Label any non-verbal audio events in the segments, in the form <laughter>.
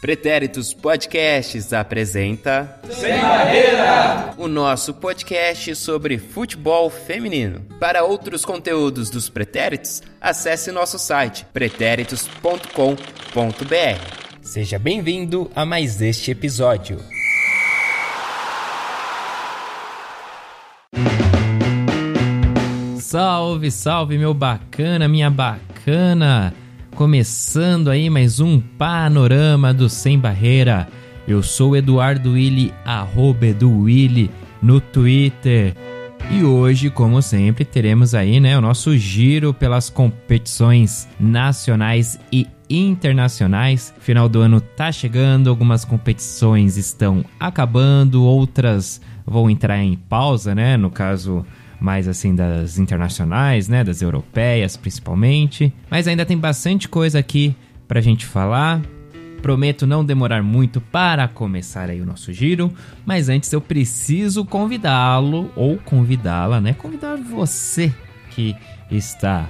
Pretéritos Podcasts apresenta Sem Barreira! O nosso podcast sobre futebol feminino. Para outros conteúdos dos Pretéritos, acesse nosso site pretéritos.com.br. Seja bem-vindo a mais este episódio. Salve, salve, meu bacana, minha bacana! Começando aí mais um panorama do Sem Barreira. Eu sou Eduardo Willi, arroba EduWilli no Twitter. E hoje, como sempre, teremos aí né, o nosso giro pelas competições nacionais e internacionais. Final do ano tá chegando, algumas competições estão acabando, outras vão entrar em pausa, né? No caso, mais assim das internacionais, né, das europeias principalmente. Mas ainda tem bastante coisa aqui pra gente falar. Prometo não demorar muito para começar aí o nosso giro, mas antes eu preciso convidá-lo ou convidá-la, né? Convidar você que está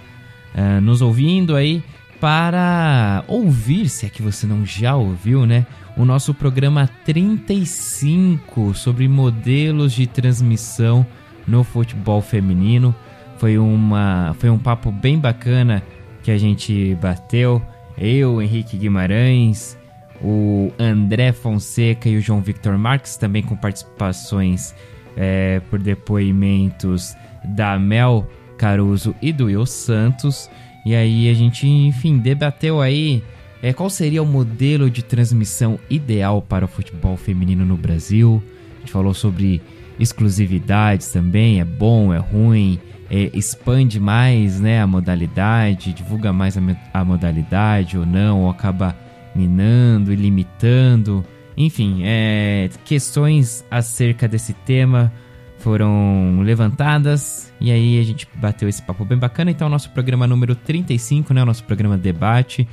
uh, nos ouvindo aí para ouvir, se é que você não já ouviu, né? O nosso programa 35 sobre modelos de transmissão no futebol feminino. Foi, uma, foi um papo bem bacana que a gente bateu. Eu, Henrique Guimarães, o André Fonseca e o João Victor Marques, também com participações é, por depoimentos da Mel Caruso e do Will Santos. E aí a gente, enfim, debateu aí é, qual seria o modelo de transmissão ideal para o futebol feminino no Brasil. A gente falou sobre exclusividades também, é bom, é ruim, é, expande mais né, a modalidade, divulga mais a, a modalidade ou não, ou acaba minando e limitando. Enfim, é, questões acerca desse tema foram levantadas e aí a gente bateu esse papo bem bacana. Então, nosso programa número 35, né, o nosso programa debate,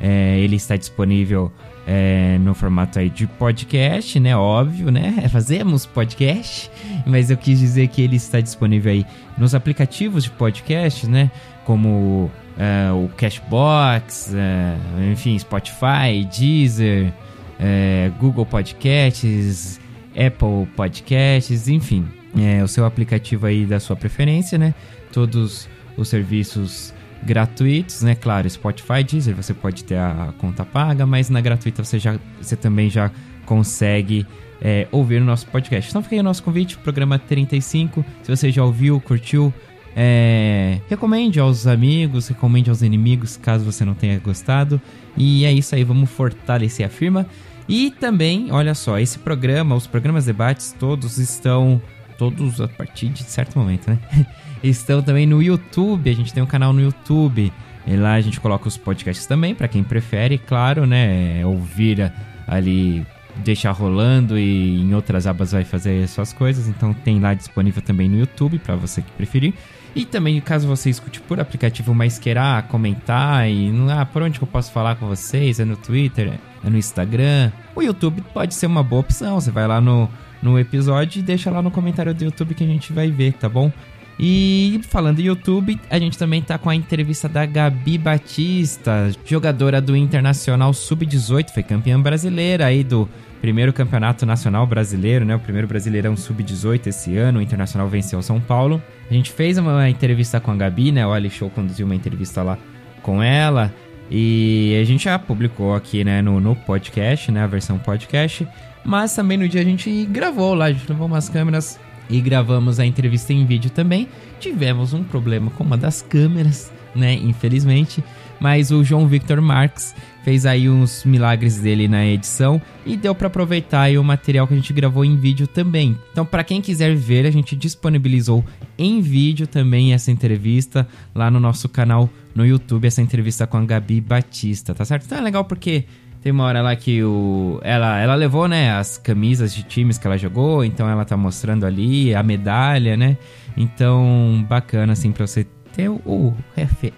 é, ele está disponível é, no formato aí de podcast, né? Óbvio, né? <laughs> Fazemos podcast, mas eu quis dizer que ele está disponível aí nos aplicativos de podcast, né? Como é, o Cashbox, é, enfim, Spotify, Deezer, é, Google Podcasts, Apple Podcasts, enfim, é, o seu aplicativo aí da sua preferência, né? Todos os serviços gratuitos, né? Claro, Spotify, Deezer, você pode ter a conta paga, mas na gratuita você, já, você também já consegue é, ouvir o nosso podcast. Então fica aí o nosso convite, programa 35. Se você já ouviu, curtiu, é, recomende aos amigos, recomende aos inimigos, caso você não tenha gostado. E é isso aí, vamos fortalecer a firma. E também, olha só, esse programa, os programas debates, todos estão. Todos a partir de certo momento, né? <laughs> estão também no YouTube. A gente tem um canal no YouTube. E lá a gente coloca os podcasts também, para quem prefere, claro, né? Ouvir ali, deixar rolando e em outras abas vai fazer suas coisas. Então tem lá disponível também no YouTube, para você que preferir. E também, caso você escute por aplicativo, mas queira comentar e ah, por onde que eu posso falar com vocês? É no Twitter? É no Instagram? O YouTube pode ser uma boa opção. Você vai lá no, no episódio e deixa lá no comentário do YouTube que a gente vai ver, tá bom? E falando em YouTube, a gente também tá com a entrevista da Gabi Batista, jogadora do Internacional Sub-18, foi campeã brasileira aí do primeiro campeonato nacional brasileiro, né? O primeiro brasileirão Sub-18 esse ano, o Internacional venceu São Paulo. A gente fez uma entrevista com a Gabi, né? O Ali Show conduziu uma entrevista lá com ela. E a gente já publicou aqui, né, no, no podcast, né, a versão podcast. Mas também no dia a gente gravou lá, a gente levou umas câmeras e gravamos a entrevista em vídeo também. Tivemos um problema com uma das câmeras, né? Infelizmente. Mas o João Victor Marques fez aí uns milagres dele na edição e deu para aproveitar o material que a gente gravou em vídeo também. Então, para quem quiser ver, a gente disponibilizou em vídeo também essa entrevista lá no nosso canal no YouTube, essa entrevista com a Gabi Batista, tá certo? Então é legal porque tem uma hora lá que o, ela, ela levou, né, as camisas de times que ela jogou, então ela tá mostrando ali a medalha, né? Então, bacana, assim, pra você ter o, o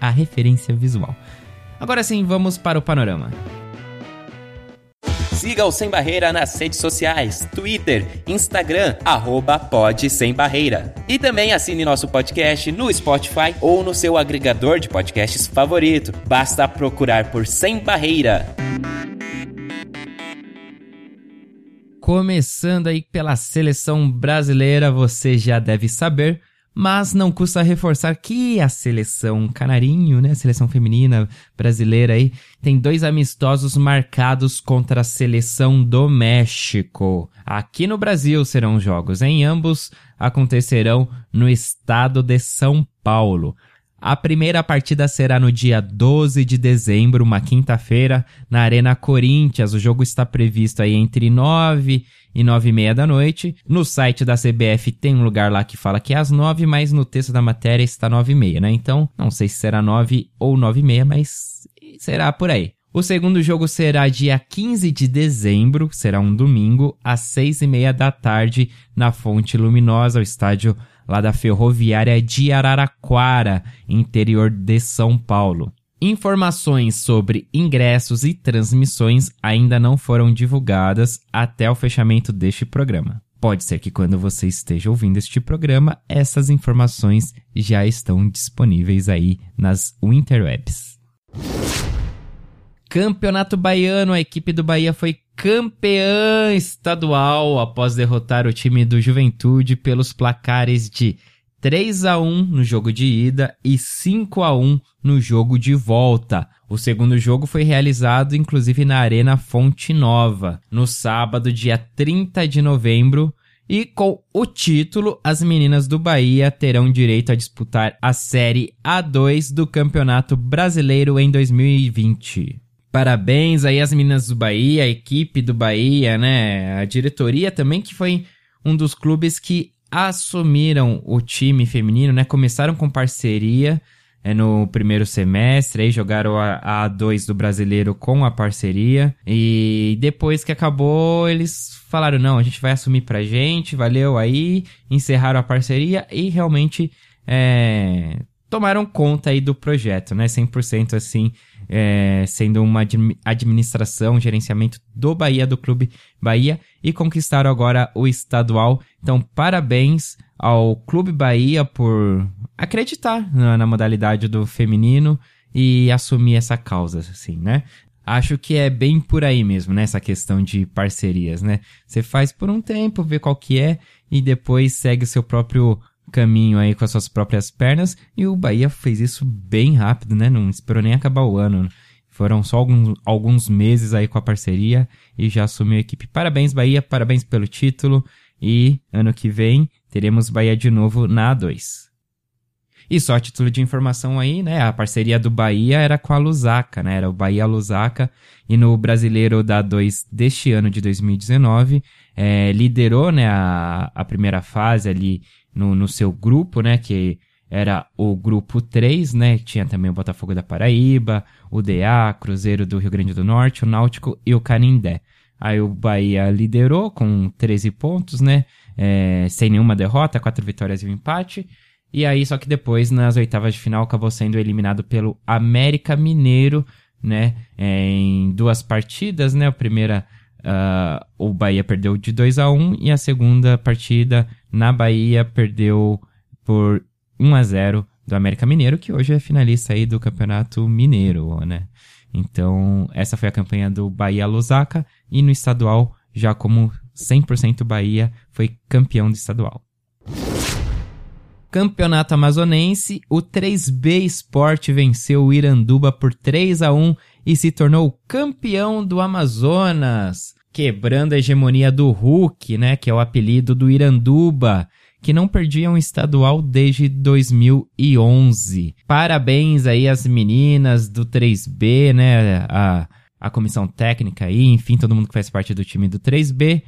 a referência visual. Agora sim, vamos para o panorama. Siga o Sem Barreira nas redes sociais, Twitter, Instagram, arroba pode sem barreira. E também assine nosso podcast no Spotify ou no seu agregador de podcasts favorito. Basta procurar por Sem Barreira. Começando aí pela seleção brasileira, você já deve saber, mas não custa reforçar que a seleção canarinho, né, a seleção feminina brasileira aí, tem dois amistosos marcados contra a seleção do México. Aqui no Brasil serão jogos, em ambos acontecerão no estado de São Paulo. A primeira partida será no dia 12 de dezembro, uma quinta-feira, na Arena Corinthians. O jogo está previsto aí entre 9 e 9 e meia da noite. No site da CBF tem um lugar lá que fala que é às 9, mas no texto da matéria está 9 e meia, né? Então, não sei se será 9 ou 9 e meia, mas será por aí. O segundo jogo será dia 15 de dezembro, será um domingo, às 6 e meia da tarde, na Fonte Luminosa, o estádio lá da Ferroviária de Araraquara, interior de São Paulo. Informações sobre ingressos e transmissões ainda não foram divulgadas até o fechamento deste programa. Pode ser que quando você esteja ouvindo este programa, essas informações já estão disponíveis aí nas interwebs. Campeonato Baiano, a equipe do Bahia foi campeã estadual após derrotar o time do Juventude pelos placares de 3 a 1 no jogo de ida e 5 a 1 no jogo de volta. O segundo jogo foi realizado inclusive na Arena Fonte Nova, no sábado, dia 30 de novembro, e com o título, as meninas do Bahia terão direito a disputar a Série A2 do Campeonato Brasileiro em 2020. Parabéns aí às meninas do Bahia, a equipe do Bahia, né? A diretoria também, que foi um dos clubes que assumiram o time feminino, né? Começaram com parceria é, no primeiro semestre, aí jogaram a, a A2 do brasileiro com a parceria. E depois que acabou, eles falaram: não, a gente vai assumir pra gente, valeu aí, encerraram a parceria e realmente é, tomaram conta aí do projeto, né? 100% assim é, sendo uma administração, gerenciamento do Bahia, do Clube Bahia, e conquistaram agora o estadual. Então, parabéns ao Clube Bahia por acreditar na, na modalidade do feminino e assumir essa causa, assim, né? Acho que é bem por aí mesmo, né? Essa questão de parcerias, né? Você faz por um tempo, vê qual que é, e depois segue seu próprio caminho aí com as suas próprias pernas e o Bahia fez isso bem rápido, né? Não esperou nem acabar o ano. Foram só alguns, alguns meses aí com a parceria e já assumiu a equipe. Parabéns, Bahia, parabéns pelo título e ano que vem teremos Bahia de novo na A2. E só a título de informação aí, né? A parceria do Bahia era com a Lusaka, né? Era o Bahia Lusaka. E no Brasileiro da 2 deste ano de 2019, é, liderou, né, a, a primeira fase ali no, no seu grupo, né? Que era o grupo 3, né? Tinha também o Botafogo da Paraíba, o DA, Cruzeiro do Rio Grande do Norte, o Náutico e o Canindé. Aí o Bahia liderou com 13 pontos, né? É, sem nenhuma derrota, quatro vitórias e um empate. E aí, só que depois, nas oitavas de final, acabou sendo eliminado pelo América Mineiro, né? É, em duas partidas, né? A primeira, uh, o Bahia perdeu de 2 a 1 e a segunda partida na Bahia perdeu por 1 a 0 do América Mineiro, que hoje é finalista aí do Campeonato Mineiro, né? Então, essa foi a campanha do Bahia Lusaka e no estadual, já como 100% Bahia, foi campeão do estadual. Campeonato Amazonense, o 3B Sport venceu o Iranduba por 3 a 1 e se tornou campeão do Amazonas quebrando a hegemonia do Hulk, né, que é o apelido do Iranduba, que não perdia um estadual desde 2011. Parabéns aí às meninas do 3B, né, a, a comissão técnica aí, enfim, todo mundo que faz parte do time do 3B.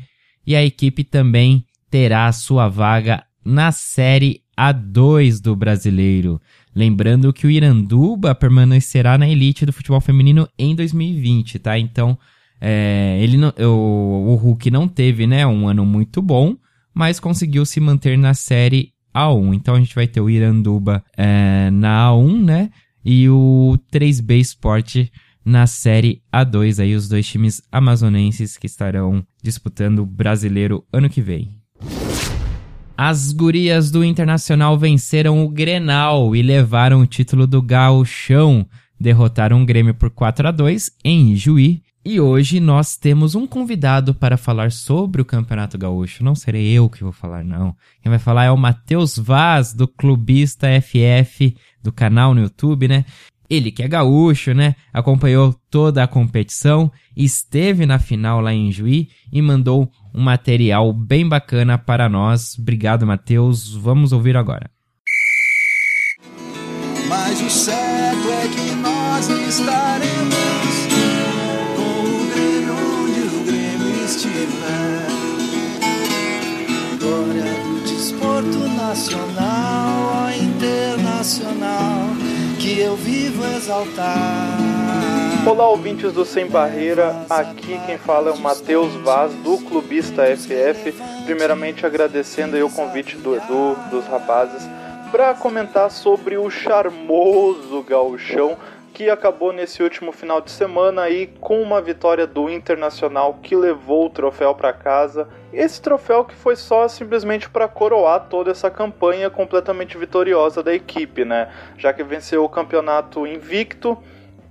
E a equipe também terá sua vaga na Série A2 do Brasileiro. Lembrando que o Iranduba permanecerá na elite do futebol feminino em 2020, tá? Então, é, ele não, o, o Hulk não teve né, um ano muito bom, mas conseguiu se manter na série A1. Então a gente vai ter o Iranduba é, na A1, né? E o 3B Sport na Série A2, aí os dois times amazonenses que estarão disputando o brasileiro ano que vem. As gurias do Internacional venceram o Grenal e levaram o título do Gauchão. Derrotaram o Grêmio por 4 a 2 em Juí. E hoje nós temos um convidado para falar sobre o Campeonato Gaúcho. Não serei eu que vou falar, não. Quem vai falar é o Matheus Vaz, do Clubista FF, do canal no YouTube, né? Ele que é gaúcho, né? Acompanhou toda a competição, esteve na final lá em Juí e mandou um material bem bacana para nós. Obrigado, Matheus. Vamos ouvir agora. Mas o certo é que nós estaremos com o Grêmio onde o Grêmio estiver. Glória do desporto nacional, internacional que eu vivo exaltar. Olá, ouvintes do Sem Barreira. Aqui quem fala é o Matheus Vaz, do Clubista FF. Primeiramente agradecendo aí o convite do Edu, dos rapazes, para comentar sobre o charmoso gauchão que acabou nesse último final de semana aí com uma vitória do Internacional que levou o troféu para casa. Esse troféu que foi só simplesmente para coroar toda essa campanha completamente vitoriosa da equipe, né? Já que venceu o campeonato invicto,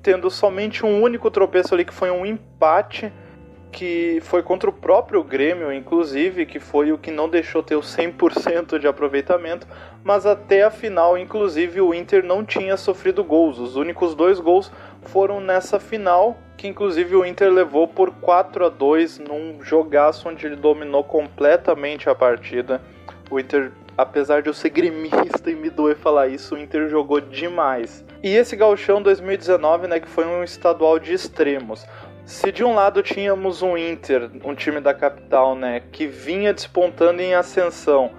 tendo somente um único tropeço ali que foi um empate que foi contra o próprio Grêmio, inclusive, que foi o que não deixou ter o 100% de aproveitamento, mas até a final, inclusive, o Inter não tinha sofrido gols. Os únicos dois gols foram nessa final, que inclusive o Inter levou por 4 a 2 num jogaço onde ele dominou completamente a partida. O Inter, apesar de eu ser gremista e me doer falar isso, o Inter jogou demais. E esse gauchão 2019, né, que foi um estadual de extremos. Se de um lado tínhamos um Inter, um time da capital, né, que vinha despontando em ascensão,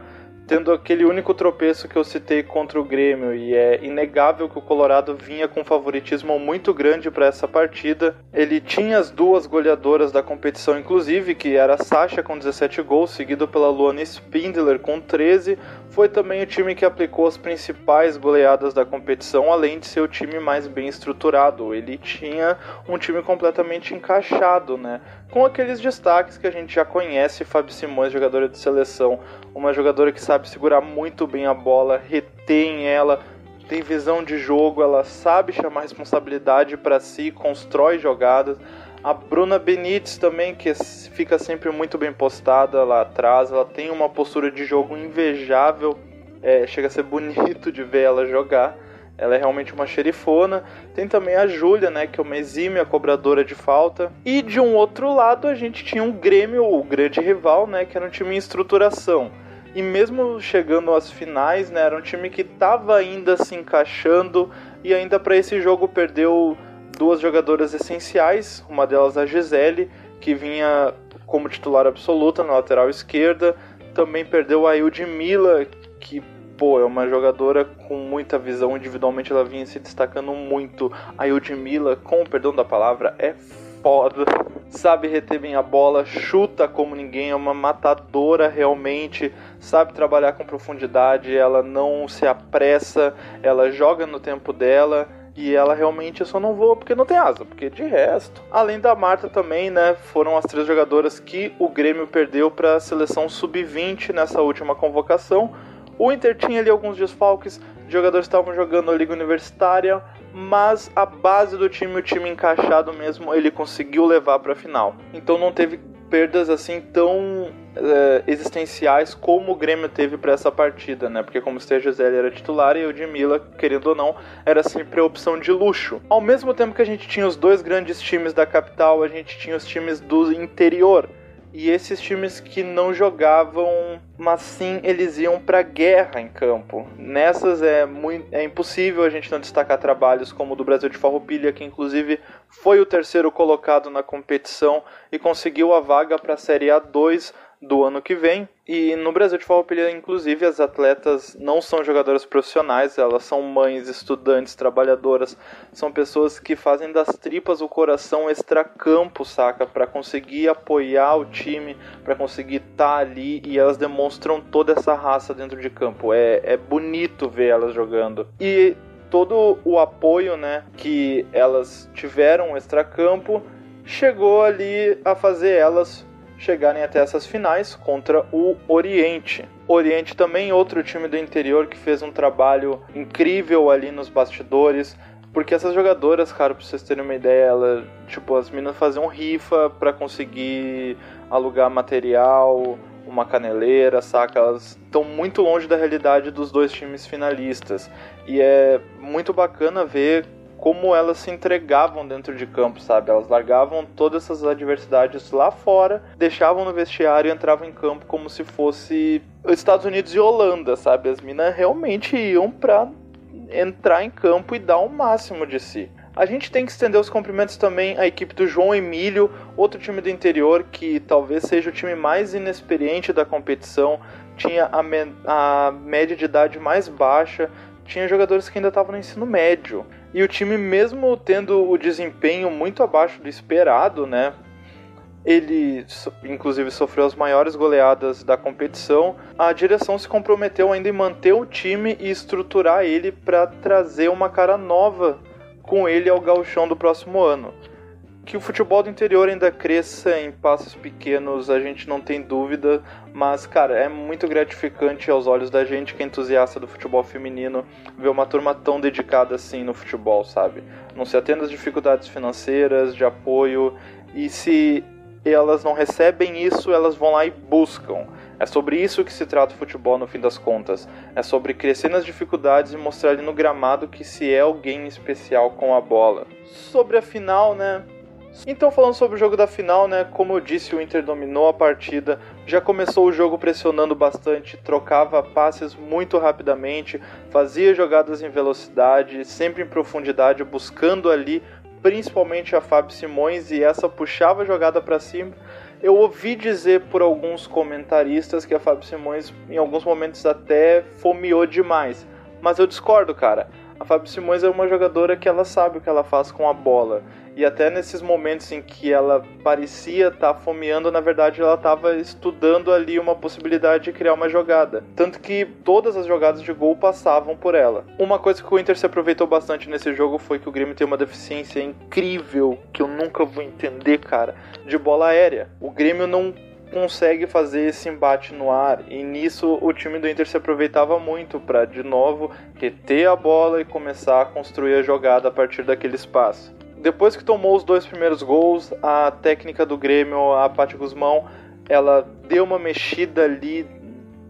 tendo aquele único tropeço que eu citei contra o Grêmio, e é inegável que o Colorado vinha com favoritismo muito grande para essa partida. Ele tinha as duas goleadoras da competição, inclusive, que era a Sasha com 17 gols, seguido pela Luana Spindler com 13. Foi também o time que aplicou as principais goleadas da competição, além de ser o time mais bem estruturado. Ele tinha um time completamente encaixado, né? Com aqueles destaques que a gente já conhece, Fábio Simões, jogadora de seleção, uma jogadora que sabe segurar muito bem a bola, retém ela, tem visão de jogo, ela sabe chamar responsabilidade para si, constrói jogadas. A Bruna Benítez também, que fica sempre muito bem postada lá atrás, ela tem uma postura de jogo invejável, é, chega a ser bonito de ver ela jogar. Ela é realmente uma xerifona. Tem também a Júlia, né, que é uma exímia cobradora de falta. E de um outro lado a gente tinha um Grêmio, o grande rival, né, que era um time em estruturação. E mesmo chegando às finais, né, era um time que estava ainda se encaixando e ainda para esse jogo perdeu duas jogadoras essenciais, uma delas a Gisele, que vinha como titular absoluta na lateral esquerda, também perdeu a Mila, que pô, é uma jogadora com muita visão, individualmente ela vinha se destacando muito. A Mila, com o perdão da palavra, é foda. Sabe reter bem a bola, chuta como ninguém, é uma matadora realmente, sabe trabalhar com profundidade, ela não se apressa, ela joga no tempo dela. E ela realmente só não voa porque não tem asa, porque de resto. Além da Marta também, né, foram as três jogadoras que o Grêmio perdeu para a seleção sub-20 nessa última convocação. O Inter tinha ali alguns desfalques, jogadores estavam jogando a Liga Universitária, mas a base do time, o time encaixado mesmo, ele conseguiu levar para a final. Então não teve perdas assim tão é, existenciais como o Grêmio teve para essa partida, né? Porque como o Gisele era titular e o Mila, querendo ou não, era sempre a opção de luxo. Ao mesmo tempo que a gente tinha os dois grandes times da capital, a gente tinha os times do interior e esses times que não jogavam, mas sim eles iam para guerra em campo. Nessas é muito, é impossível a gente não destacar trabalhos como o do Brasil de Farroupilha, que inclusive foi o terceiro colocado na competição e conseguiu a vaga para a Série A2 do ano que vem. E no Brasil de Farroupilha, inclusive, as atletas não são jogadoras profissionais, elas são mães, estudantes, trabalhadoras, são pessoas que fazem das tripas o coração extra-campo, saca? Para conseguir apoiar o time, para conseguir estar tá ali e elas demonstram toda essa raça dentro de campo. É, é bonito ver elas jogando. E todo o apoio, né, que elas tiveram extracampo, chegou ali a fazer elas chegarem até essas finais contra o Oriente. Oriente também outro time do interior que fez um trabalho incrível ali nos bastidores, porque essas jogadoras, cara, pra vocês terem uma ideia, ela, tipo, as meninas faziam rifa para conseguir alugar material, uma caneleira, saca? Elas estão muito longe da realidade dos dois times finalistas. E é muito bacana ver como elas se entregavam dentro de campo, sabe? Elas largavam todas essas adversidades lá fora, deixavam no vestiário e entravam em campo como se fosse Estados Unidos e Holanda, sabe? As minas realmente iam pra entrar em campo e dar o máximo de si. A gente tem que estender os cumprimentos também à equipe do João Emílio, outro time do interior que talvez seja o time mais inexperiente da competição, tinha a, a média de idade mais baixa, tinha jogadores que ainda estavam no ensino médio. E o time, mesmo tendo o desempenho muito abaixo do esperado, né? Ele, inclusive, sofreu as maiores goleadas da competição. A direção se comprometeu ainda em manter o time e estruturar ele para trazer uma cara nova com ele ao gauchão do próximo ano. Que o futebol do interior ainda cresça em passos pequenos, a gente não tem dúvida, mas, cara, é muito gratificante aos olhos da gente que é entusiasta do futebol feminino ver uma turma tão dedicada assim no futebol, sabe? Não se atendo às dificuldades financeiras, de apoio, e se elas não recebem isso, elas vão lá e buscam. É sobre isso que se trata o futebol no fim das contas. É sobre crescer nas dificuldades e mostrar ali no gramado que se é alguém especial com a bola. Sobre a final, né? Então, falando sobre o jogo da final, né? Como eu disse, o Inter dominou a partida, já começou o jogo pressionando bastante, trocava passes muito rapidamente, fazia jogadas em velocidade, sempre em profundidade, buscando ali principalmente a Fábio Simões e essa puxava a jogada para cima. Eu ouvi dizer por alguns comentaristas que a Fábio Simões em alguns momentos até fomeou demais, mas eu discordo, cara. A Fábio Simões é uma jogadora que ela sabe o que ela faz com a bola. E até nesses momentos em que ela parecia estar tá fomeando, na verdade ela estava estudando ali uma possibilidade de criar uma jogada. Tanto que todas as jogadas de gol passavam por ela. Uma coisa que o Inter se aproveitou bastante nesse jogo foi que o Grêmio tem uma deficiência incrível que eu nunca vou entender, cara, de bola aérea. O Grêmio não consegue fazer esse embate no ar e nisso o time do Inter se aproveitava muito para de novo reter a bola e começar a construir a jogada a partir daquele espaço. Depois que tomou os dois primeiros gols, a técnica do Grêmio, a Paty Guzmão, ela deu uma mexida ali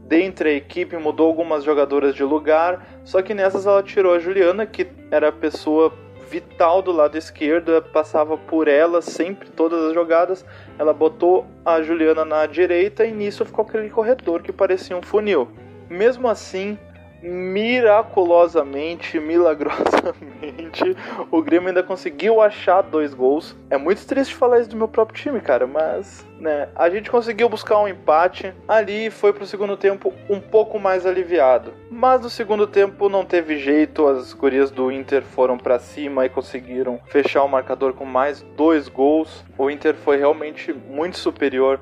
dentro da equipe, mudou algumas jogadoras de lugar, só que nessas ela tirou a Juliana, que era a pessoa vital do lado esquerdo, passava por ela sempre todas as jogadas. Ela botou a Juliana na direita e nisso ficou aquele corredor que parecia um funil. Mesmo assim, miraculosamente, milagrosamente, o Grêmio ainda conseguiu achar dois gols. É muito triste falar isso do meu próprio time, cara, mas, né, a gente conseguiu buscar um empate. Ali foi pro segundo tempo um pouco mais aliviado. Mas no segundo tempo não teve jeito, as gurias do Inter foram para cima e conseguiram fechar o marcador com mais dois gols. O Inter foi realmente muito superior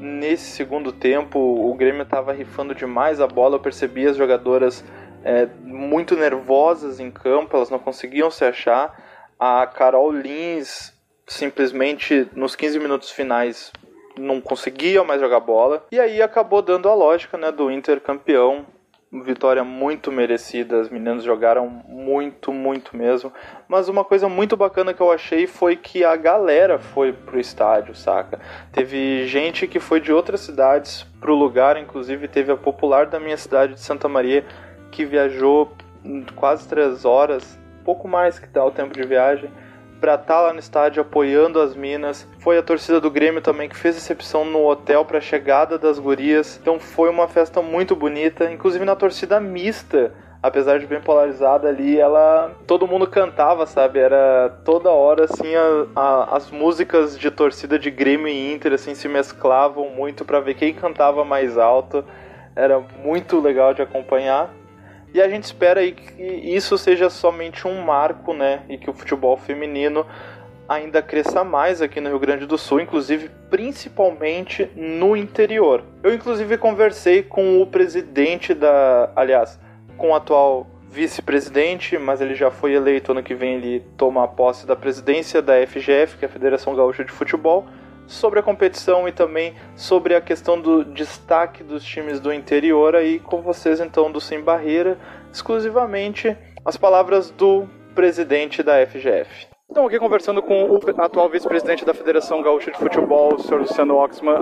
nesse segundo tempo o Grêmio estava rifando demais a bola, eu percebi as jogadoras é, muito nervosas em campo, elas não conseguiam se achar. A Carol Lins simplesmente nos 15 minutos finais não conseguia mais jogar bola. E aí acabou dando a lógica né, do Inter campeão vitória muito merecida, as meninas jogaram muito, muito mesmo. Mas uma coisa muito bacana que eu achei foi que a galera foi pro estádio, saca? Teve gente que foi de outras cidades pro lugar, inclusive teve a popular da minha cidade de Santa Maria que viajou quase três horas, pouco mais que dá o tempo de viagem para estar tá lá no estádio apoiando as minas. Foi a torcida do Grêmio também que fez recepção no hotel para a chegada das gurias. Então foi uma festa muito bonita, inclusive na torcida mista. Apesar de bem polarizada ali, ela todo mundo cantava, sabe? Era toda hora assim a, a, as músicas de torcida de Grêmio e Inter assim se mesclavam muito para ver quem cantava mais alto. Era muito legal de acompanhar. E a gente espera aí que isso seja somente um marco, né? E que o futebol feminino ainda cresça mais aqui no Rio Grande do Sul, inclusive principalmente no interior. Eu inclusive conversei com o presidente da, aliás, com o atual vice-presidente, mas ele já foi eleito ano que vem ele toma a posse da presidência da FGF, que é a Federação Gaúcha de Futebol, sobre a competição e também sobre a questão do destaque dos times do interior aí com vocês então do Sem Barreira, exclusivamente as palavras do presidente da FGF. Estamos aqui conversando com o atual vice-presidente da Federação Gaúcha de Futebol, o senhor Luciano Oxman,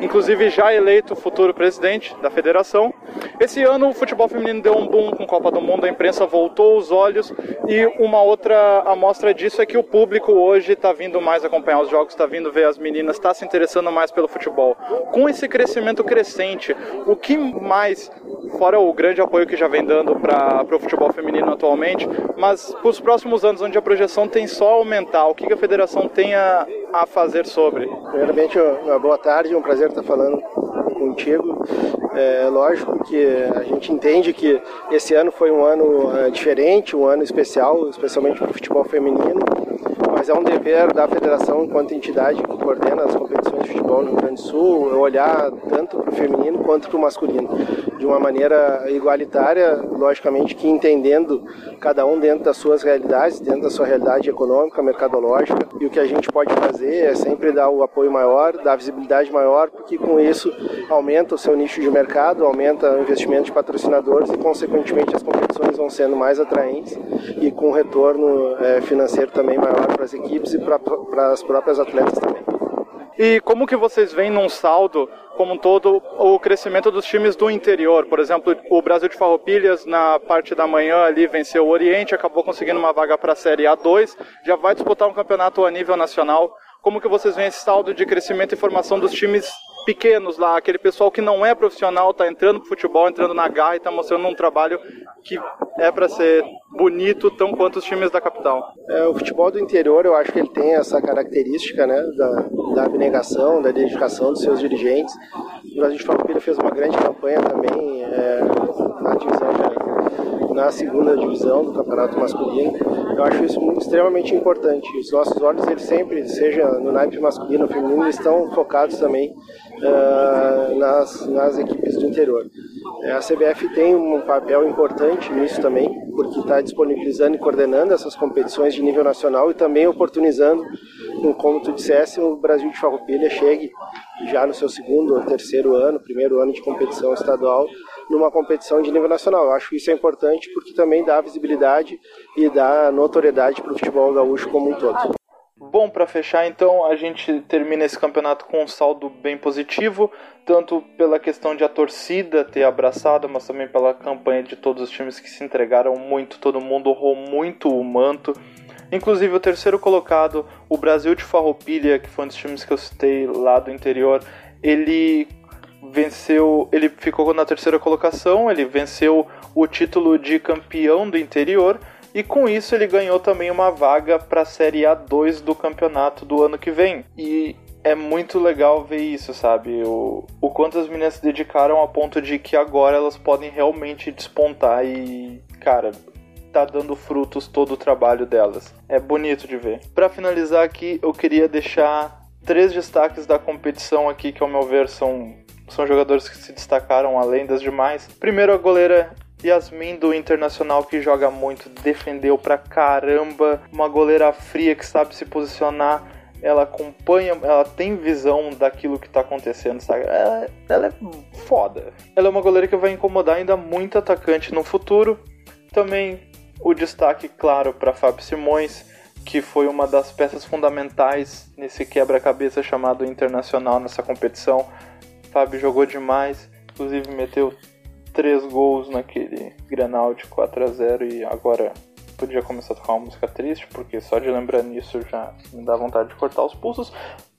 inclusive já eleito futuro presidente da federação. Esse ano o futebol feminino deu um boom com Copa do Mundo, a imprensa voltou os olhos e uma outra amostra disso é que o público hoje está vindo mais acompanhar os jogos, está vindo ver as meninas, está se interessando mais pelo futebol. Com esse crescimento crescente, o que mais fora o grande apoio que já vem dando para o futebol feminino atualmente, mas para os próximos anos, onde a projeção tem só aumentar, o que a federação tem a, a fazer sobre? Primeiramente, uma boa tarde, é um prazer estar falando contigo. É lógico que a gente entende que esse ano foi um ano é, diferente, um ano especial, especialmente para o futebol feminino mas é um dever da federação, enquanto entidade que coordena as competições de futebol no Rio Grande do Sul, olhar tanto para o feminino quanto para o masculino, de uma maneira igualitária, logicamente que entendendo cada um dentro das suas realidades, dentro da sua realidade econômica, mercadológica, e o que a gente pode fazer é sempre dar o apoio maior, dar visibilidade maior, porque com isso aumenta o seu nicho de mercado, aumenta o investimento de patrocinadores e, consequentemente, as competições vão sendo mais atraentes e com retorno é, financeiro também maior para as equipes e para as próprias atletas também. E como que vocês veem num saldo, como um todo, o crescimento dos times do interior? Por exemplo, o Brasil de Farroupilhas, na parte da manhã ali, venceu o Oriente, acabou conseguindo uma vaga para a Série A2, já vai disputar um campeonato a nível nacional. Como que vocês veem esse saldo de crescimento e formação dos times pequenos lá, aquele pessoal que não é profissional, está entrando pro futebol, entrando na garra e está mostrando um trabalho que é para ser bonito tão quanto os times da capital. É, o futebol do interior, eu acho que ele tem essa característica, né, da, da abnegação, da dedicação dos seus dirigentes. O Brasil de Farroupilha fez uma grande campanha também é, na divisão na segunda divisão do campeonato masculino. Eu acho isso extremamente importante. Os nossos olhos, eles sempre, seja no naipe masculino ou feminino, estão focados também uh, nas, nas equipes do interior. A CBF tem um papel importante nisso também, porque está disponibilizando e coordenando essas competições de nível nacional e também oportunizando, como tu dissesse, o Brasil de Farroupilha chegue já no seu segundo ou terceiro ano, primeiro ano de competição estadual, numa competição de nível nacional. Eu acho isso é importante porque também dá visibilidade e dá notoriedade para o futebol gaúcho como um todo. Bom, para fechar, então, a gente termina esse campeonato com um saldo bem positivo, tanto pela questão de a torcida ter abraçado, mas também pela campanha de todos os times que se entregaram muito, todo mundo honrou muito o manto. Inclusive o terceiro colocado, o Brasil de Farroupilha, que foi um dos times que eu citei lá do interior, ele venceu, ele ficou na terceira colocação, ele venceu o título de campeão do interior e com isso ele ganhou também uma vaga para a Série A2 do campeonato do ano que vem. E é muito legal ver isso, sabe? O, o quanto as meninas se dedicaram a ponto de que agora elas podem realmente despontar e, cara, tá dando frutos todo o trabalho delas. É bonito de ver. Para finalizar aqui, eu queria deixar três destaques da competição aqui que ao meu ver são são jogadores que se destacaram além das demais. Primeiro a goleira Yasmin do Internacional que joga muito, defendeu pra caramba, uma goleira fria que sabe se posicionar, ela acompanha, ela tem visão daquilo que tá acontecendo, sabe? Ela, ela é foda. Ela é uma goleira que vai incomodar ainda muito atacante no futuro. Também o destaque, claro, para Fábio Simões, que foi uma das peças fundamentais nesse quebra-cabeça chamado Internacional nessa competição. Fábio jogou demais, inclusive meteu três gols naquele Granal de 4 a 0 e agora podia começar a tocar uma música triste, porque só de lembrar nisso já me dá vontade de cortar os pulsos.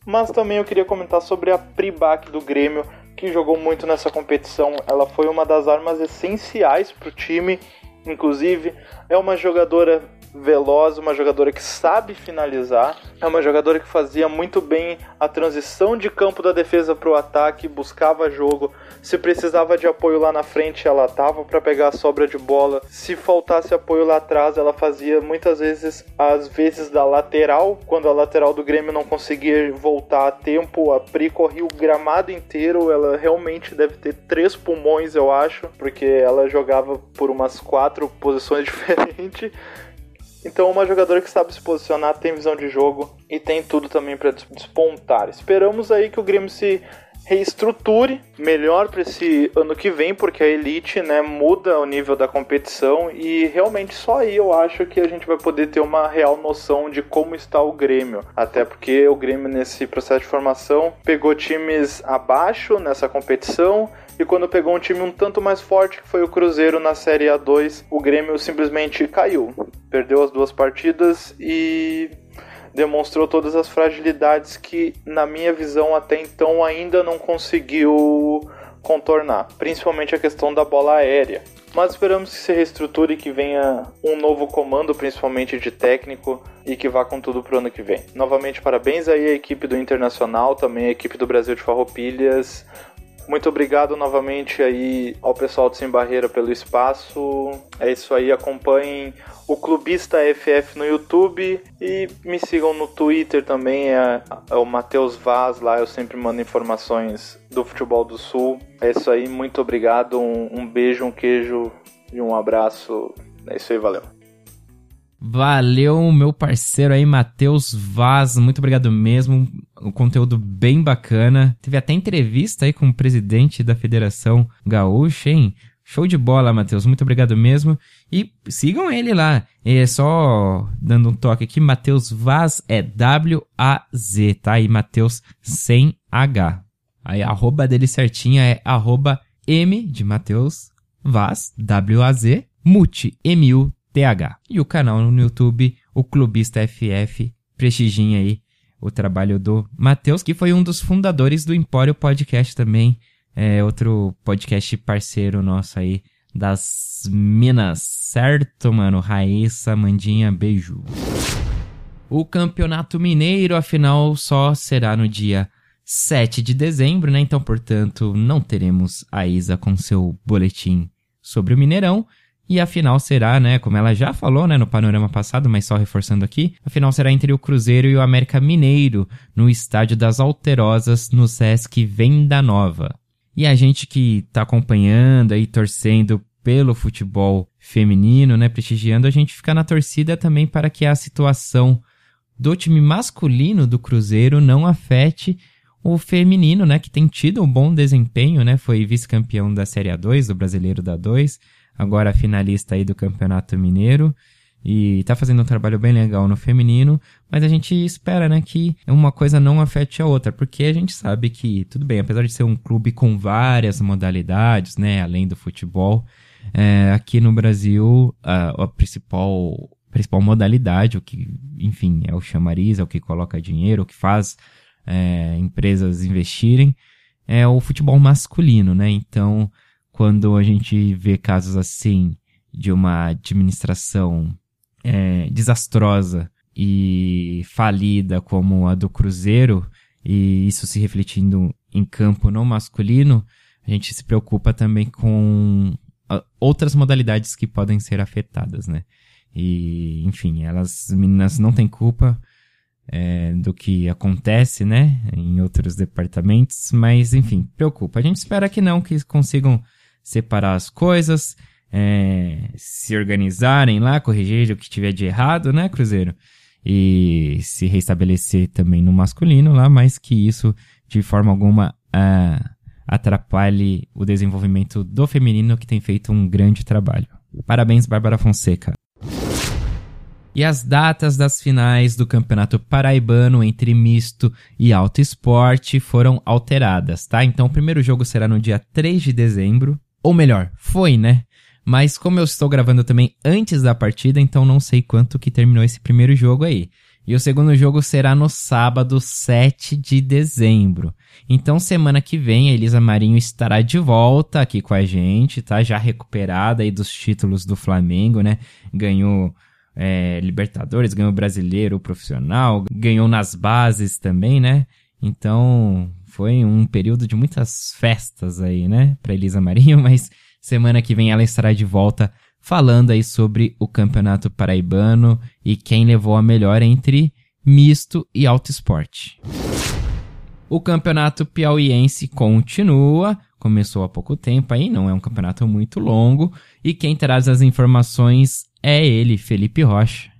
Mas também eu queria comentar sobre a Pribac do Grêmio, que jogou muito nessa competição. Ela foi uma das armas essenciais para o time, inclusive é uma jogadora veloz, uma jogadora que sabe finalizar, é uma jogadora que fazia muito bem a transição de campo da defesa para o ataque, buscava jogo. Se precisava de apoio lá na frente, ela tava para pegar a sobra de bola. Se faltasse apoio lá atrás, ela fazia muitas vezes, às vezes da lateral, quando a lateral do Grêmio não conseguia voltar a tempo, a Pri corria o gramado inteiro. Ela realmente deve ter três pulmões, eu acho, porque ela jogava por umas quatro posições <laughs> diferentes. Então, uma jogadora que sabe se posicionar, tem visão de jogo e tem tudo também para despontar. Esperamos aí que o Grêmio se reestruture melhor para esse ano que vem, porque a Elite né, muda o nível da competição e realmente só aí eu acho que a gente vai poder ter uma real noção de como está o Grêmio. Até porque o Grêmio, nesse processo de formação, pegou times abaixo nessa competição e quando pegou um time um tanto mais forte, que foi o Cruzeiro na Série A2, o Grêmio simplesmente caiu. Perdeu as duas partidas e demonstrou todas as fragilidades que, na minha visão, até então ainda não conseguiu contornar, principalmente a questão da bola aérea. Mas esperamos que se reestruture e que venha um novo comando, principalmente de técnico, e que vá com tudo pro ano que vem. Novamente, parabéns aí à equipe do Internacional, também à equipe do Brasil de Farroupilhas. Muito obrigado novamente aí ao pessoal de Sem Barreira pelo espaço. É isso aí, acompanhem o Clubista FF no YouTube e me sigam no Twitter também, é, é o Matheus Vaz, lá eu sempre mando informações do futebol do Sul. É isso aí, muito obrigado, um, um beijo, um queijo e um abraço. É isso aí, valeu. Valeu, meu parceiro aí, Matheus Vaz. Muito obrigado mesmo. Um conteúdo bem bacana. Teve até entrevista aí com o presidente da Federação Gaúcha, hein? Show de bola, Matheus. Muito obrigado mesmo. E sigam ele lá. É só dando um toque aqui. Matheus Vaz é W-A-Z, tá? E Matheus sem H. Aí a arroba dele certinha é arroba M de Matheus Vaz, W-A-Z, Muti, M-U TH. E o canal no YouTube, o Clubista FF, prestigiem aí o trabalho do Matheus, que foi um dos fundadores do Empório Podcast também, é outro podcast parceiro nosso aí das Minas, certo, mano? Raíssa, Mandinha, beijo. O Campeonato Mineiro, afinal, só será no dia 7 de dezembro, né? Então, portanto, não teremos a Isa com seu boletim sobre o Mineirão. E a final será, né, como ela já falou, né, no panorama passado, mas só reforçando aqui, a final será entre o Cruzeiro e o América Mineiro, no estádio das Alterosas, no Sesc Venda Nova. E a gente que tá acompanhando aí, torcendo pelo futebol feminino, né, prestigiando, a gente fica na torcida também para que a situação do time masculino do Cruzeiro não afete o feminino, né, que tem tido um bom desempenho, né, foi vice-campeão da Série A2, do Brasileiro da 2, agora finalista aí do Campeonato Mineiro. E tá fazendo um trabalho bem legal no feminino, mas a gente espera, né, que uma coisa não afete a outra, porque a gente sabe que, tudo bem, apesar de ser um clube com várias modalidades, né, além do futebol, é, aqui no Brasil, a, a principal, principal modalidade, o que, enfim, é o chamariz, é o que coloca dinheiro, o que faz é, empresas investirem, é o futebol masculino, né, então quando a gente vê casos assim de uma administração é, desastrosa e falida como a do Cruzeiro, e isso se refletindo em campo não masculino, a gente se preocupa também com ah, outras modalidades que podem ser afetadas, né? E, enfim, elas, meninas não têm culpa é, do que acontece, né? Em outros departamentos, mas, enfim, preocupa. A gente espera que não, que consigam separar as coisas, é, se organizarem lá, corrigir o que tiver de errado, né, Cruzeiro? E se restabelecer também no masculino lá, mas que isso de forma alguma uh, atrapalhe o desenvolvimento do feminino que tem feito um grande trabalho. Parabéns, Bárbara Fonseca. E as datas das finais do Campeonato Paraibano entre misto e alto esporte foram alteradas, tá? Então o primeiro jogo será no dia 3 de dezembro, ou melhor, foi, né? Mas como eu estou gravando também antes da partida, então não sei quanto que terminou esse primeiro jogo aí. E o segundo jogo será no sábado 7 de dezembro. Então, semana que vem, a Elisa Marinho estará de volta aqui com a gente, tá? Já recuperada aí dos títulos do Flamengo, né? Ganhou é, Libertadores, ganhou brasileiro profissional, ganhou nas bases também, né? Então foi um período de muitas festas aí, né, para Elisa Marinho, <laughs> mas semana que vem ela estará de volta falando aí sobre o Campeonato Paraibano e quem levou a melhor entre misto e alto esporte. O Campeonato Piauiense continua, começou há pouco tempo aí, não é um campeonato muito longo, e quem traz as informações é ele, Felipe Rocha.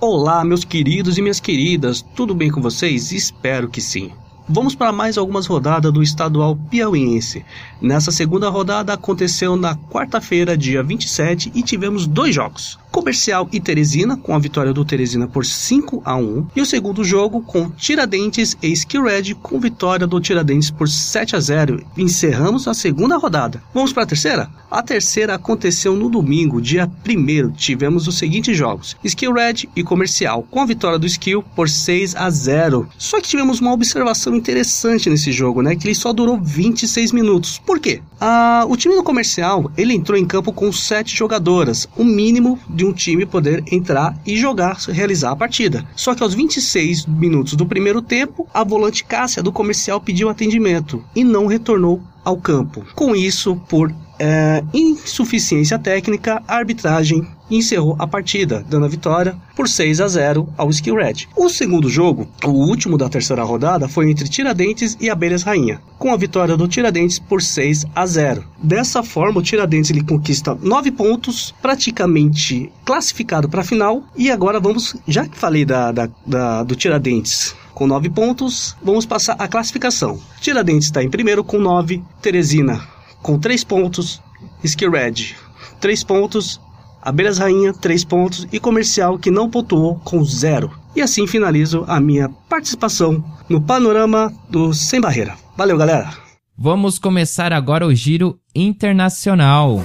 Olá, meus queridos e minhas queridas, tudo bem com vocês? Espero que sim. Vamos para mais algumas rodadas do estadual piauiense. Nessa segunda rodada aconteceu na quarta-feira, dia 27, e tivemos dois jogos. Comercial e Teresina, com a vitória do Teresina por 5 a 1 e o segundo jogo com Tiradentes e Skillred com vitória do Tiradentes por 7 a 0. Encerramos a segunda rodada. Vamos para a terceira? A terceira aconteceu no domingo, dia 1 tivemos os seguintes jogos: Skillred e Comercial, com a vitória do Skill por 6 a 0. Só que tivemos uma observação interessante nesse jogo, né, que ele só durou 26 minutos. Por quê? Ah, o time do Comercial, ele entrou em campo com 7 jogadoras, o mínimo de um time poder entrar e jogar, realizar a partida. Só que aos 26 minutos do primeiro tempo, a volante Cássia do comercial pediu atendimento e não retornou ao campo. Com isso, por é, insuficiência técnica, a arbitragem encerrou a partida, dando a vitória por 6 a 0 ao Skill Red. O segundo jogo, o último da terceira rodada, foi entre Tiradentes e Abelhas Rainha, com a vitória do Tiradentes por 6 a 0. Dessa forma, o Tiradentes ele conquista 9 pontos, praticamente classificado para a final. E agora vamos, já que falei da, da, da do Tiradentes com 9 pontos, vamos passar a classificação. Tiradentes está em primeiro com 9, Teresina com 3 pontos, Skill Red 3 pontos, Abelhas Rainha 3 pontos e Comercial que não pontuou com 0. E assim finalizo a minha participação no panorama do Sem Barreira. Valeu, galera! Vamos começar agora o giro internacional.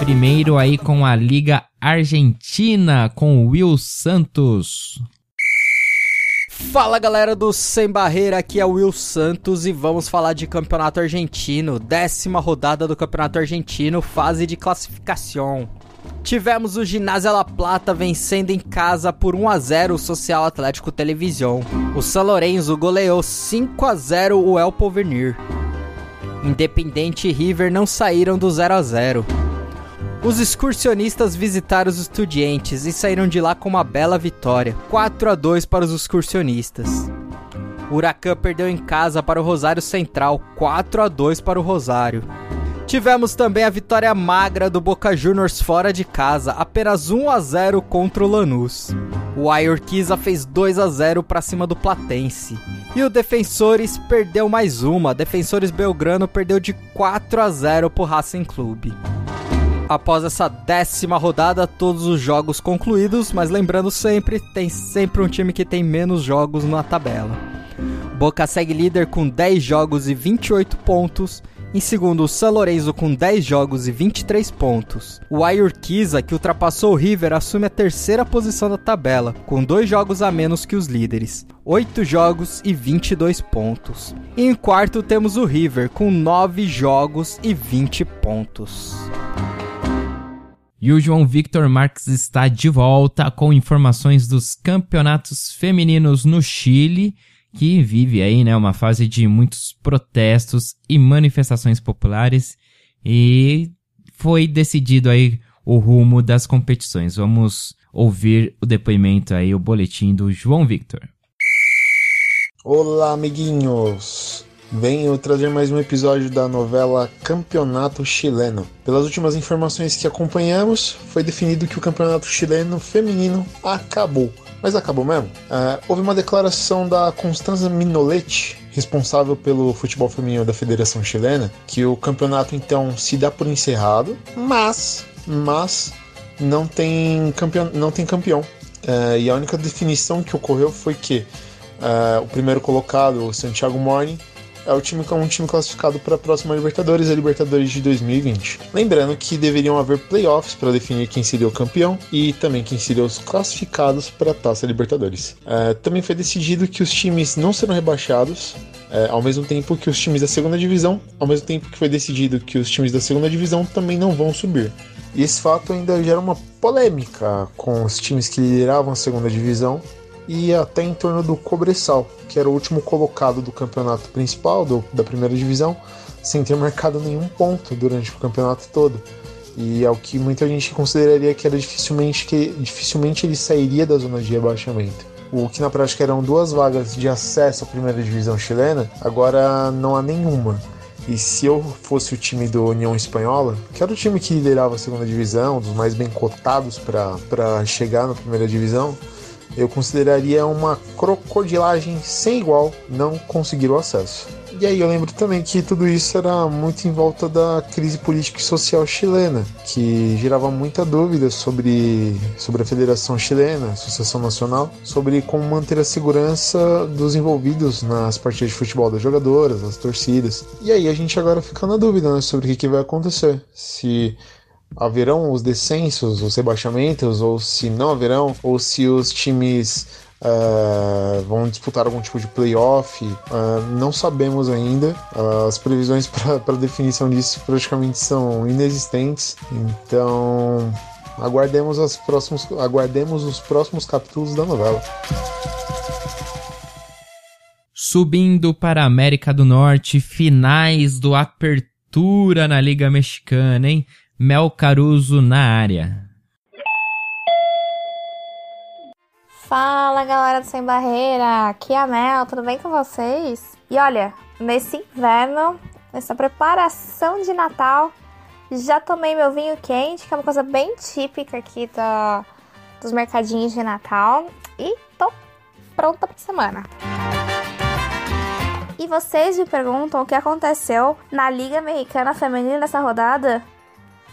Primeiro aí com a Liga Argentina com Will Santos. Fala galera do Sem Barreira, aqui é o Will Santos e vamos falar de Campeonato Argentino, décima rodada do Campeonato Argentino, fase de classificação. Tivemos o Ginásio La Plata vencendo em casa por 1 a 0 o Social Atlético Televisão. O São Lourenço goleou 5 a 0 o El Porvenir. Independente e River não saíram do 0 a 0. Os excursionistas visitaram os estudiantes e saíram de lá com uma bela vitória, 4 a 2 para os excursionistas. O Huracan perdeu em casa para o Rosário Central, 4 a 2 para o Rosário. Tivemos também a vitória magra do Boca Juniors fora de casa, apenas 1 a 0 contra o Lanús. O Ayorquiza fez 2 a 0 para cima do Platense. E o Defensores perdeu mais uma, Defensores Belgrano perdeu de 4 a 0 para o Racing Clube após essa décima rodada, todos os jogos concluídos, mas lembrando sempre, tem sempre um time que tem menos jogos na tabela. Boca segue líder com 10 jogos e 28 pontos. Em segundo, o San Lorenzo com 10 jogos e 23 pontos. O Ayurquiza, que ultrapassou o River, assume a terceira posição da tabela, com 2 jogos a menos que os líderes. 8 jogos e 22 pontos. E em quarto temos o River, com 9 jogos e 20 pontos. E o João Victor Marques está de volta com informações dos campeonatos femininos no Chile, que vive aí, né, uma fase de muitos protestos e manifestações populares e foi decidido aí o rumo das competições. Vamos ouvir o depoimento aí, o boletim do João Victor. Olá, amiguinhos venho trazer mais um episódio da novela Campeonato Chileno. Pelas últimas informações que acompanhamos, foi definido que o Campeonato Chileno Feminino acabou. Mas acabou mesmo? Uh, houve uma declaração da Constanza Minoletti, responsável pelo futebol feminino da Federação Chilena, que o campeonato então se dá por encerrado, mas, mas não tem campeão. Não tem campeão. Uh, e a única definição que ocorreu foi que uh, o primeiro colocado, o Santiago Morning, é o time é um time classificado para a próxima Libertadores, a Libertadores de 2020. Lembrando que deveriam haver playoffs para definir quem seria o campeão e também quem seriam os classificados para a Taça Libertadores. É, também foi decidido que os times não serão rebaixados É, ao mesmo tempo que os times da segunda divisão, ao mesmo tempo que foi decidido que os times da segunda divisão também não vão subir. E esse fato ainda gera uma polêmica com os times que lideravam a segunda divisão e até em torno do Cobressal, que era o último colocado do campeonato principal do, da primeira divisão, sem ter marcado nenhum ponto durante o campeonato todo. E é o que muita gente consideraria que era dificilmente que dificilmente ele sairia da zona de rebaixamento. O que na prática eram duas vagas de acesso à primeira divisão chilena, agora não há nenhuma. E se eu fosse o time do União Espanhola, que era o time que liderava a segunda divisão, dos mais bem cotados para chegar na primeira divisão, eu consideraria uma crocodilagem sem igual não conseguir o acesso. E aí eu lembro também que tudo isso era muito em volta da crise política e social chilena, que gerava muita dúvida sobre, sobre a Federação Chilena, a Associação Nacional, sobre como manter a segurança dos envolvidos nas partidas de futebol das jogadoras, das torcidas. E aí a gente agora fica na dúvida né, sobre o que, que vai acontecer. Se haverão os descensos, os rebaixamentos, ou se não haverão, ou se os times uh, vão disputar algum tipo de playoff. Uh, não sabemos ainda. Uh, as previsões <laughs> para definição disso praticamente são inexistentes. Então aguardemos, os próximos, aguardemos os próximos capítulos da novela. Subindo para a América do Norte, finais do Apertura na Liga Mexicana, hein? Mel Caruso na área. Fala galera do Sem Barreira, aqui é a Mel, tudo bem com vocês? E olha, nesse inverno, nessa preparação de Natal, já tomei meu vinho quente, que é uma coisa bem típica aqui da, dos mercadinhos de Natal, e tô pronta pra semana. E vocês me perguntam o que aconteceu na Liga Americana Feminina nessa rodada?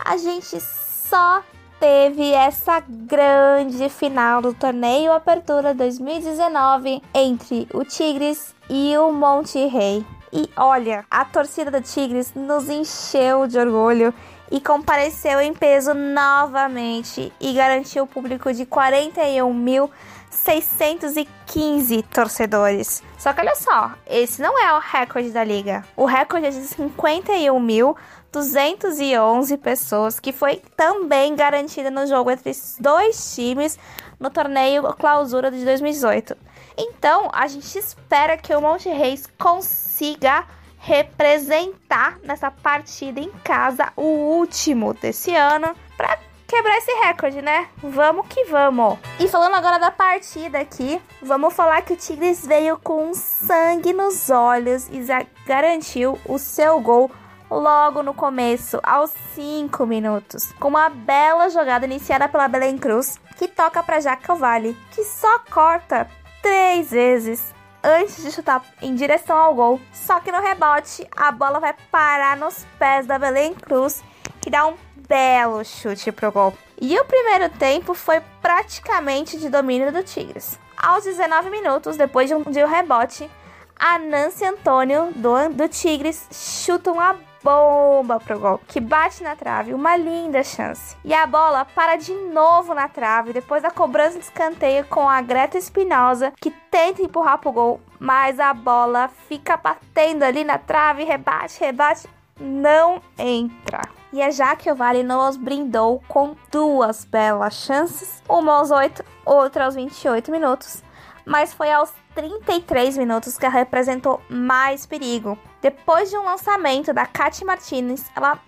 A gente só teve essa grande final do torneio Apertura 2019 entre o Tigres e o Monte Rei. E olha, a torcida do Tigres nos encheu de orgulho e compareceu em peso novamente e garantiu o público de 41.615 torcedores. Só que olha só, esse não é o recorde da liga. O recorde é de 51 mil 211 pessoas, que foi também garantida no jogo entre os dois times no torneio Clausura de 2018. Então, a gente espera que o Monte Reis consiga representar nessa partida em casa o último desse ano para quebrar esse recorde, né? Vamos que vamos. E falando agora da partida aqui, vamos falar que o Tigres veio com sangue nos olhos e garantiu o seu gol logo no começo, aos 5 minutos, com uma bela jogada iniciada pela Belém Cruz, que toca para Jaca Vale, que só corta três vezes antes de chutar em direção ao gol. Só que no rebote, a bola vai parar nos pés da Belém Cruz, que dá um belo chute pro gol. E o primeiro tempo foi praticamente de domínio do Tigres. Aos 19 minutos, depois de um, de um rebote, a Nancy Antônio do, do Tigres chuta uma bomba pro gol, que bate na trave, uma linda chance. E a bola para de novo na trave, depois da cobrança de escanteio com a Greta Espinosa, que tenta empurrar pro gol, mas a bola fica batendo ali na trave, rebate, rebate, não entra. E a Jaque Vale nos brindou com duas belas chances, uma aos 8, outra aos 28 minutos, mas foi aos 33 minutos que representou mais perigo. Depois de um lançamento da Katy Martinez, ela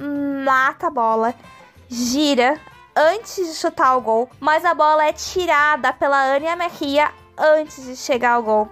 mata a bola, gira antes de chutar o gol, mas a bola é tirada pela Ania Mejia antes de chegar ao gol.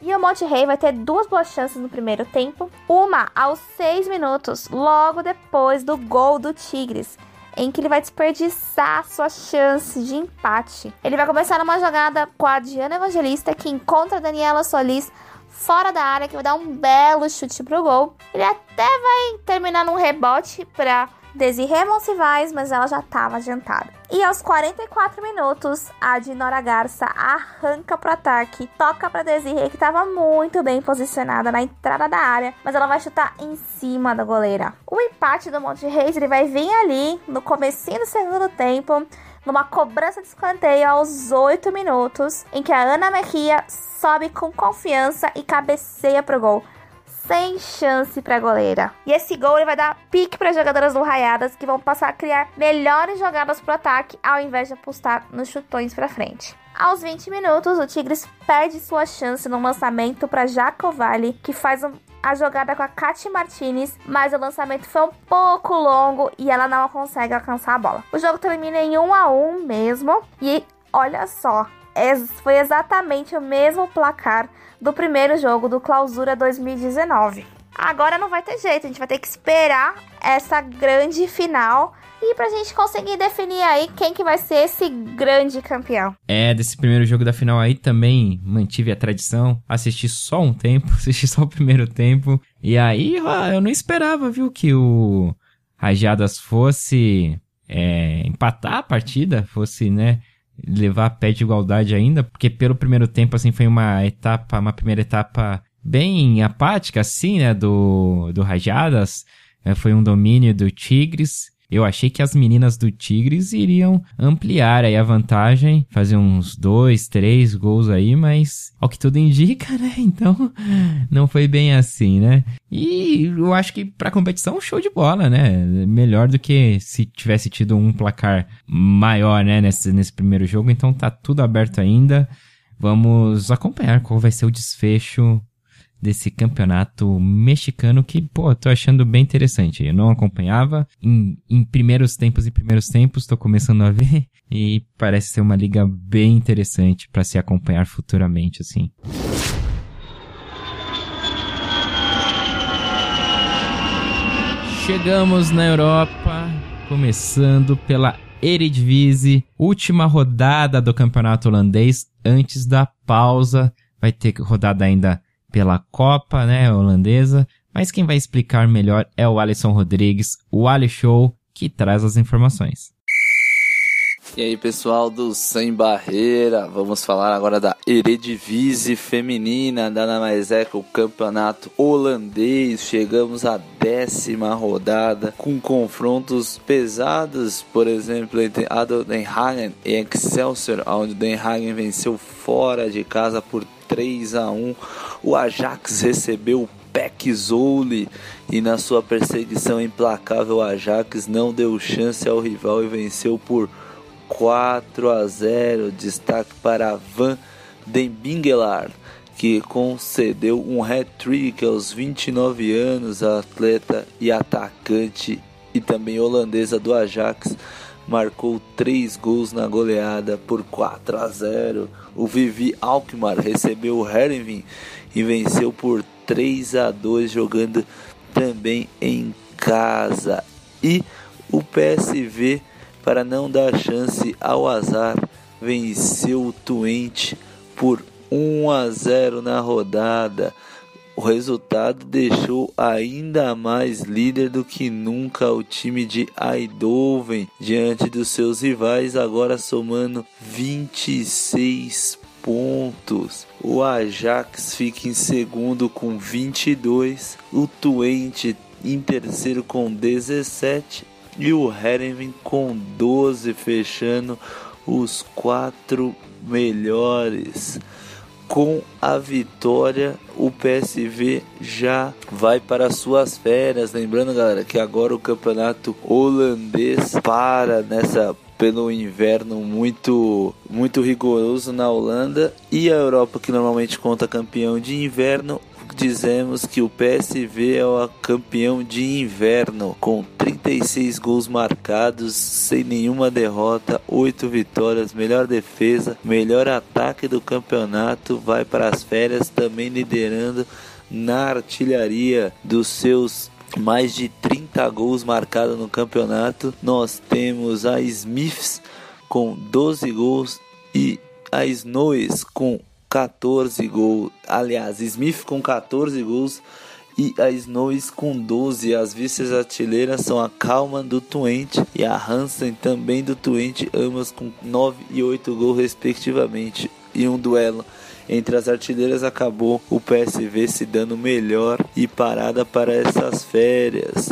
E o Monte Rei vai ter duas boas chances no primeiro tempo, uma aos 6 minutos, logo depois do gol do Tigres em que ele vai desperdiçar sua chance de empate. Ele vai começar numa jogada com a Diana Evangelista, que encontra a Daniela Solis fora da área, que vai dar um belo chute pro gol. Ele até vai terminar num rebote para Desirê Monsivais, mas ela já estava adiantada. E aos 44 minutos, a Dinora Garça arranca pro ataque, toca para Desirê, que estava muito bem posicionada na entrada da área, mas ela vai chutar em cima da goleira. O empate do Monte Reis ele vai vir ali no comecinho do segundo tempo, numa cobrança de escanteio aos 8 minutos, em que a Ana Mejia sobe com confiança e cabeceia pro gol sem chance para goleira. E esse gol ele vai dar pique para as jogadoras do Raiadas que vão passar a criar melhores jogadas pro ataque ao invés de apostar nos chutões para frente. Aos 20 minutos, o Tigres perde sua chance no lançamento para Jacovali, que faz um, a jogada com a Katy Martinez, mas o lançamento foi um pouco longo e ela não consegue alcançar a bola. O jogo termina em 1 a 1 mesmo, e olha só, foi exatamente o mesmo placar do primeiro jogo do Clausura 2019. Agora não vai ter jeito, a gente vai ter que esperar essa grande final e pra gente conseguir definir aí quem que vai ser esse grande campeão. É, desse primeiro jogo da final aí também mantive a tradição, assisti só um tempo, <laughs> assisti só o primeiro tempo, e aí eu não esperava, viu, que o Rajadas fosse é, empatar a partida, fosse, né, levar a pé de igualdade ainda, porque pelo primeiro tempo, assim, foi uma etapa, uma primeira etapa bem apática, assim, né, do, do Rajadas. É, foi um domínio do Tigres. Eu achei que as meninas do Tigres iriam ampliar aí a vantagem, fazer uns dois, três gols aí, mas ao que tudo indica, né? <laughs> Então não foi bem assim, né? E eu acho que pra competição, show de bola, né? Melhor do que se tivesse tido um placar maior, né? Nesse, nesse primeiro jogo. Então tá tudo aberto ainda. Vamos acompanhar qual vai ser o desfecho desse campeonato mexicano que, pô, tô achando bem interessante. Eu não acompanhava em, em primeiros tempos e primeiros tempos, tô começando a ver <laughs> e parece ser uma liga bem interessante para se acompanhar futuramente, assim. Chegamos na Europa, começando pela Eredivisie, última rodada do campeonato holandês antes da pausa. Vai ter rodada ainda pela Copa, né, holandesa, mas quem vai explicar melhor é o Alisson Rodrigues, o Ali Show, que traz as informações. E aí pessoal do Sem Barreira, vamos falar agora da Eredivisie feminina, nada mais é o campeonato holandês. Chegamos à décima rodada com confrontos pesados, por exemplo, entre Adel Den Hagen e Excelsior, onde Den Hagen venceu fora de casa por 3 a 1. O Ajax recebeu o Peck Zouli e na sua perseguição implacável o Ajax não deu chance ao rival e venceu por 4 a 0. Destaque para Van Den Bingelaar, que concedeu um hat-trick aos 29 anos, atleta e atacante e também holandesa do Ajax marcou três gols na goleada por 4 a 0. O Vivi Alkmaar recebeu o Herenveen e venceu por 3 a 2 jogando também em casa. E o PSV, para não dar chance ao azar, venceu o Twente por 1 a 0 na rodada. O resultado deixou ainda mais líder do que nunca o time de Eindhoven diante dos seus rivais, agora somando 26 pontos. O Ajax fica em segundo com 22, o Twente em terceiro com 17 e o Herenveen com 12, fechando os quatro melhores com a vitória, o PSV já vai para suas férias. Lembrando, galera, que agora o campeonato holandês para nessa pelo inverno muito muito rigoroso na Holanda e a Europa que normalmente conta campeão de inverno dizemos que o PSV é o campeão de inverno, com 36 gols marcados, sem nenhuma derrota, 8 vitórias, melhor defesa, melhor ataque do campeonato, vai para as férias também liderando na artilharia dos seus mais de 30 gols marcados no campeonato. Nós temos a Smiths com 12 gols e a Snows com 14 gols. Aliás, Smith com 14 gols e a Snows com 12. As vice-artilheiras são a Kalman do Twente e a Hansen também do Twente, ambas com 9 e 8 gols respectivamente. E um duelo entre as artilheiras acabou o PSV se dando melhor e parada para essas férias.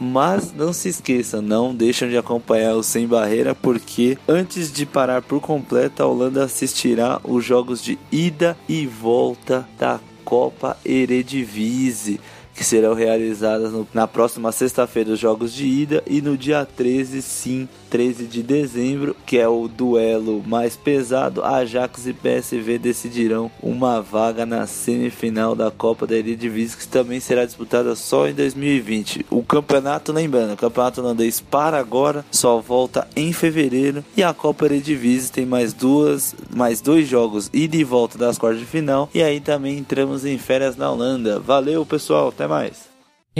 Mas não se esqueça, não deixem de acompanhar o Sem Barreira, porque antes de parar por completo, a Holanda assistirá os jogos de ida e volta da Copa Eredivisie que serão realizadas no, na próxima sexta-feira os jogos de ida e no dia 13, sim, 13 de dezembro, que é o duelo mais pesado, Ajax e PSV decidirão uma vaga na semifinal da Copa da Eredivisie, que também será disputada só em 2020. O campeonato, lembrando, o campeonato holandês para agora, só volta em fevereiro e a Copa Eredivisie tem mais duas, mais dois jogos ida e volta das quartas de final e aí também entramos em férias na Holanda. Valeu, pessoal, até mais.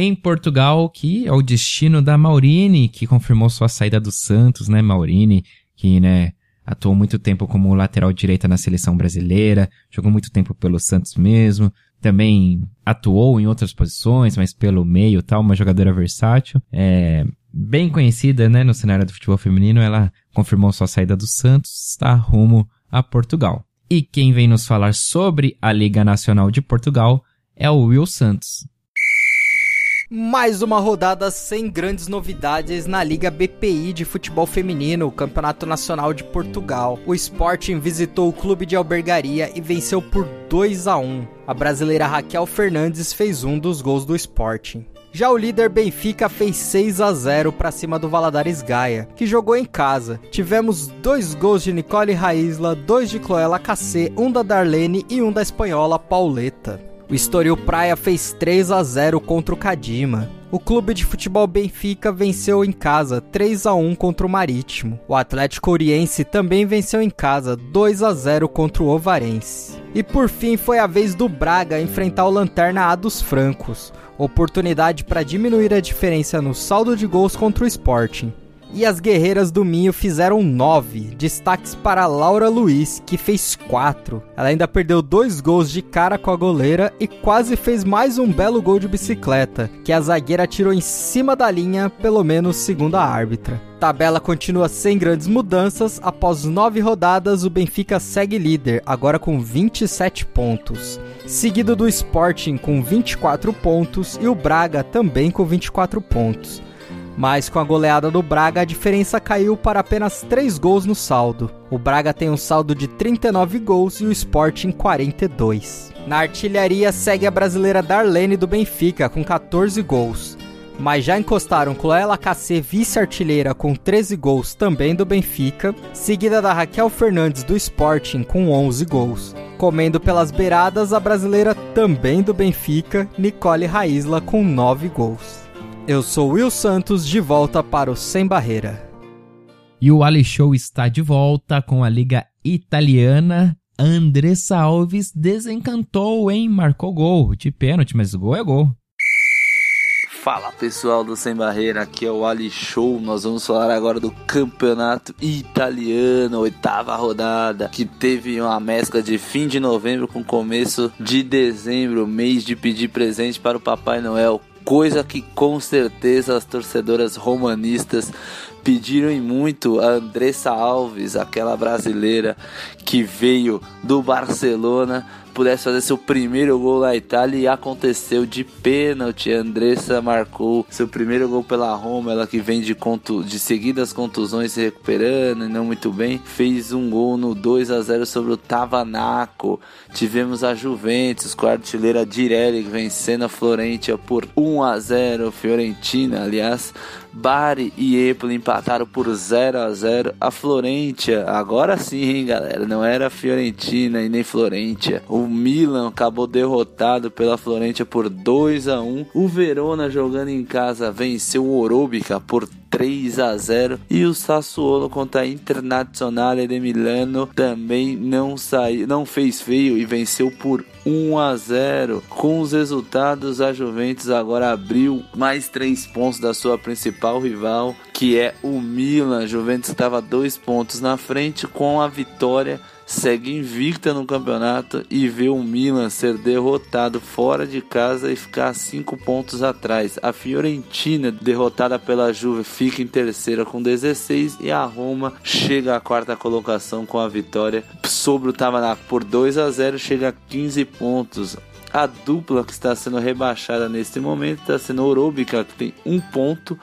Em Portugal, que é o destino da Maurine, que confirmou sua saída do Santos, né, Maurine, que, né, atuou muito tempo como lateral direita na seleção brasileira, jogou muito tempo pelo Santos mesmo, também atuou em outras posições, mas pelo meio tal, uma jogadora versátil, é bem conhecida, né, no cenário do futebol feminino, ela confirmou sua saída do Santos, está rumo a Portugal. E quem vem nos falar sobre a Liga Nacional de Portugal é o Will Santos. Mais uma rodada sem grandes novidades na Liga BPI de futebol feminino, Campeonato Nacional de Portugal. O Sporting visitou o clube de albergaria e venceu por 2 a 1. A brasileira Raquel Fernandes fez um dos gols do Sporting. Já o líder Benfica fez 6 a 0 para cima do Valadares Gaia, que jogou em casa. Tivemos dois gols de Nicole Raisla, dois de Cloela Cacê, um da Darlene e um da espanhola Pauleta. O Estoril Praia fez 3 a 0 contra o Cadima. O clube de futebol Benfica venceu em casa 3 a 1 contra o Marítimo. O Atlético Oriense também venceu em casa 2 a 0 contra o Ovarense. E por fim foi a vez do Braga enfrentar o Lanterna A dos Francos, oportunidade para diminuir a diferença no saldo de gols contra o Sporting. E as guerreiras do Minho fizeram 9. Destaques para Laura Luiz, que fez 4. Ela ainda perdeu dois gols de cara com a goleira e quase fez mais um belo gol de bicicleta, que a zagueira tirou em cima da linha, pelo menos segundo a árbitra. Tabela continua sem grandes mudanças. Após nove rodadas, o Benfica segue líder, agora com 27 pontos. Seguido do Sporting com 24 pontos e o Braga também com 24 pontos. Mas com a goleada do Braga, a diferença caiu para apenas 3 gols no saldo. O Braga tem um saldo de 39 gols e o Sporting 42. Na artilharia segue a brasileira Darlene do Benfica com 14 gols. Mas já encostaram Cloela KC vice-artilheira com 13 gols também do Benfica, seguida da Raquel Fernandes do Sporting com 11 gols. Comendo pelas beiradas a brasileira também do Benfica, Nicole Raisla com 9 gols. Eu sou Will Santos, de volta para o Sem Barreira. E o Ali Show está de volta com a Liga Italiana. Andressa Alves desencantou, hein? Marcou gol de pênalti, mas gol é gol. Fala pessoal do Sem Barreira, aqui é o Ali Show. Nós vamos falar agora do campeonato italiano, oitava rodada, que teve uma mescla de fim de novembro com começo de dezembro, mês de pedir presente para o Papai Noel coisa que com certeza as torcedoras romanistas pediram e muito a Andressa Alves, aquela brasileira que veio do Barcelona pudesse fazer seu primeiro gol na Itália e aconteceu de pênalti. A Andressa marcou seu primeiro gol pela Roma, ela que vem de, contu de seguidas contusões se recuperando e não muito bem. Fez um gol no 2 a 0 sobre o Tavanaco. Tivemos a Juventus com a artilheira Direlli vencendo a Florentia por 1 a 0. Fiorentina, aliás, Bari e Empoli empataram por 0 a 0 A Florentia, agora sim, hein, galera, não era Fiorentina e nem Florentia. O Milan acabou derrotado pela Florentia por 2 a 1 O Verona jogando em casa venceu o Orobica por 3 a 0 e o Sassuolo contra a Internazionale de Milano também não saiu, não fez feio e venceu por 1 a 0. Com os resultados, a Juventus agora abriu mais 3 pontos da sua principal rival, que é o Milan. A Juventus estava 2 pontos na frente com a vitória segue invicta no campeonato e vê o Milan ser derrotado fora de casa e ficar 5 pontos atrás. A Fiorentina, derrotada pela Juve, fica em terceira com 16 e a Roma chega à quarta colocação com a vitória sobre o Tamanaco por 2 a 0, chega a 15 pontos. A dupla que está sendo rebaixada neste momento está sendo Orobica, que tem um ponto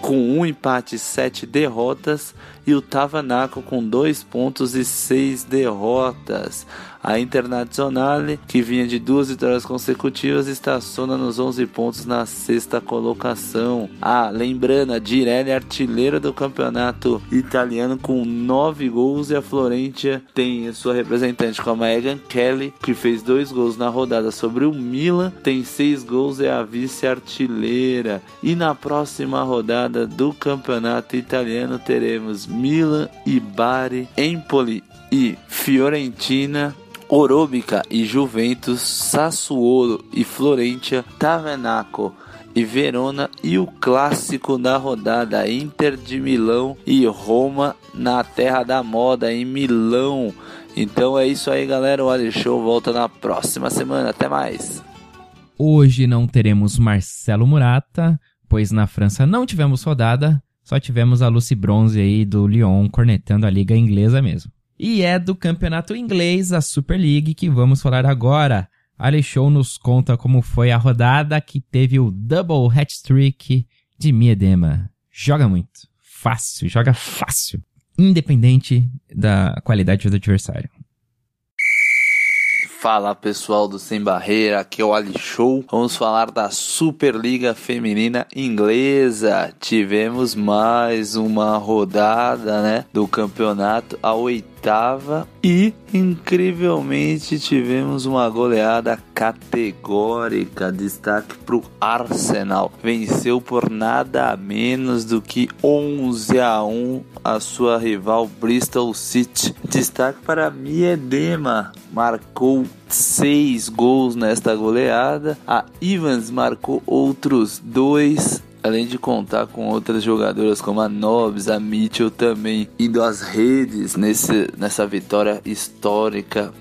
com um empate e sete derrotas, e o Tavanaco com dois pontos e seis derrotas. A Internazionale, que vinha de duas vitórias consecutivas, estaciona nos 11 pontos na sexta colocação. A lembrando, a Direlli artilheira do campeonato italiano com 9 gols e a Florentia tem sua representante com a Megan Kelly, que fez dois gols na rodada sobre o Milan, tem seis gols e é a vice-artilheira. E na próxima rodada do campeonato italiano teremos Milan e Bari, Empoli e Fiorentina Orobica e Juventus, Sassuolo e Florentia, Tavenaco e Verona e o clássico da rodada Inter de Milão e Roma na terra da moda em Milão. Então é isso aí, galera. O Ali Show volta na próxima semana. Até mais. Hoje não teremos Marcelo Murata, pois na França não tivemos rodada, só tivemos a Lucy Bronze aí do Lyon cornetando a liga inglesa mesmo. E é do campeonato inglês, a Super League, que vamos falar agora. Alexou nos conta como foi a rodada que teve o double hat-trick de Miedema. Joga muito, fácil, joga fácil, independente da qualidade do adversário. Fala pessoal do Sem Barreira, aqui é o Ali Show. Vamos falar da Superliga Feminina Inglesa. Tivemos mais uma rodada, né, do campeonato, a oitava e incrivelmente tivemos uma goleada categórica. Destaque para o Arsenal, venceu por nada menos do que 11 a 1 a sua rival Bristol City. Destaque para Miedema, marcou seis gols nesta goleada. A Evans marcou outros dois além de contar com outras jogadoras como a Nobs, a Mitchell também indo às redes nesse, nessa vitória histórica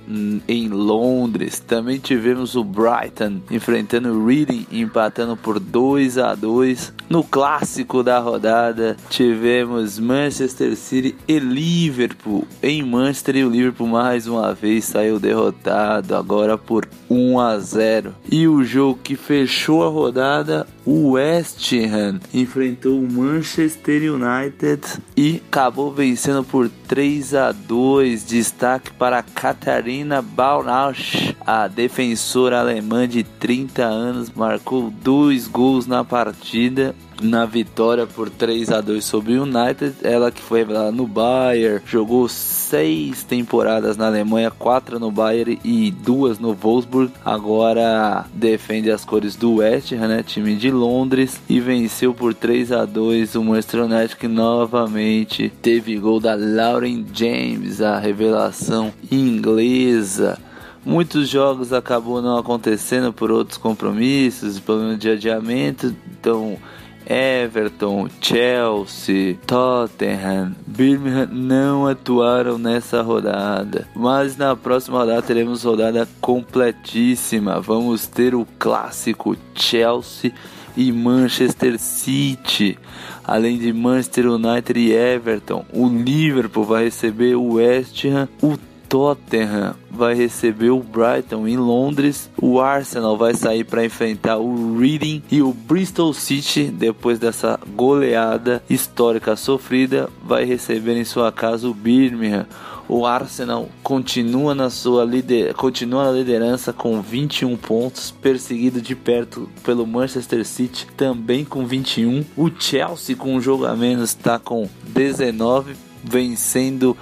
em Londres. Também tivemos o Brighton enfrentando o Reading, empatando por 2 a 2 No clássico da rodada, tivemos Manchester City e Liverpool. Em Manchester e o Liverpool mais uma vez saiu derrotado agora por 1 a 0. E o jogo que fechou a rodada, o West Ham enfrentou o Manchester United e acabou vencendo por 3 a 2. Destaque para Katarina Baunausch, a defensora alemã de 30 anos, marcou dois gols na partida na vitória por 3 a 2 sobre o United. Ela que foi revelada no Bayern, jogou seis temporadas na Alemanha, quatro no Bayern e duas no Wolfsburg. Agora defende as cores do West Ham, né, time de Londres, e venceu por 3 a 2 o Manchester United que novamente teve gol da Lauren James, a revelação inglesa. Muitos jogos acabou não acontecendo por outros compromissos, problema de adiamento, então Everton, Chelsea, Tottenham, Birmingham não atuaram nessa rodada. Mas na próxima rodada teremos rodada completíssima. Vamos ter o clássico Chelsea e Manchester City. Além de Manchester United e Everton, o Liverpool vai receber o West Ham, o Tottenham vai receber o Brighton em Londres, o Arsenal vai sair para enfrentar o Reading e o Bristol City, depois dessa goleada histórica sofrida, vai receber em sua casa o Birmingham. O Arsenal continua na sua lider... continua na liderança com 21 pontos, perseguido de perto pelo Manchester City, também com 21. O Chelsea com um jogo a menos está com 19 vencendo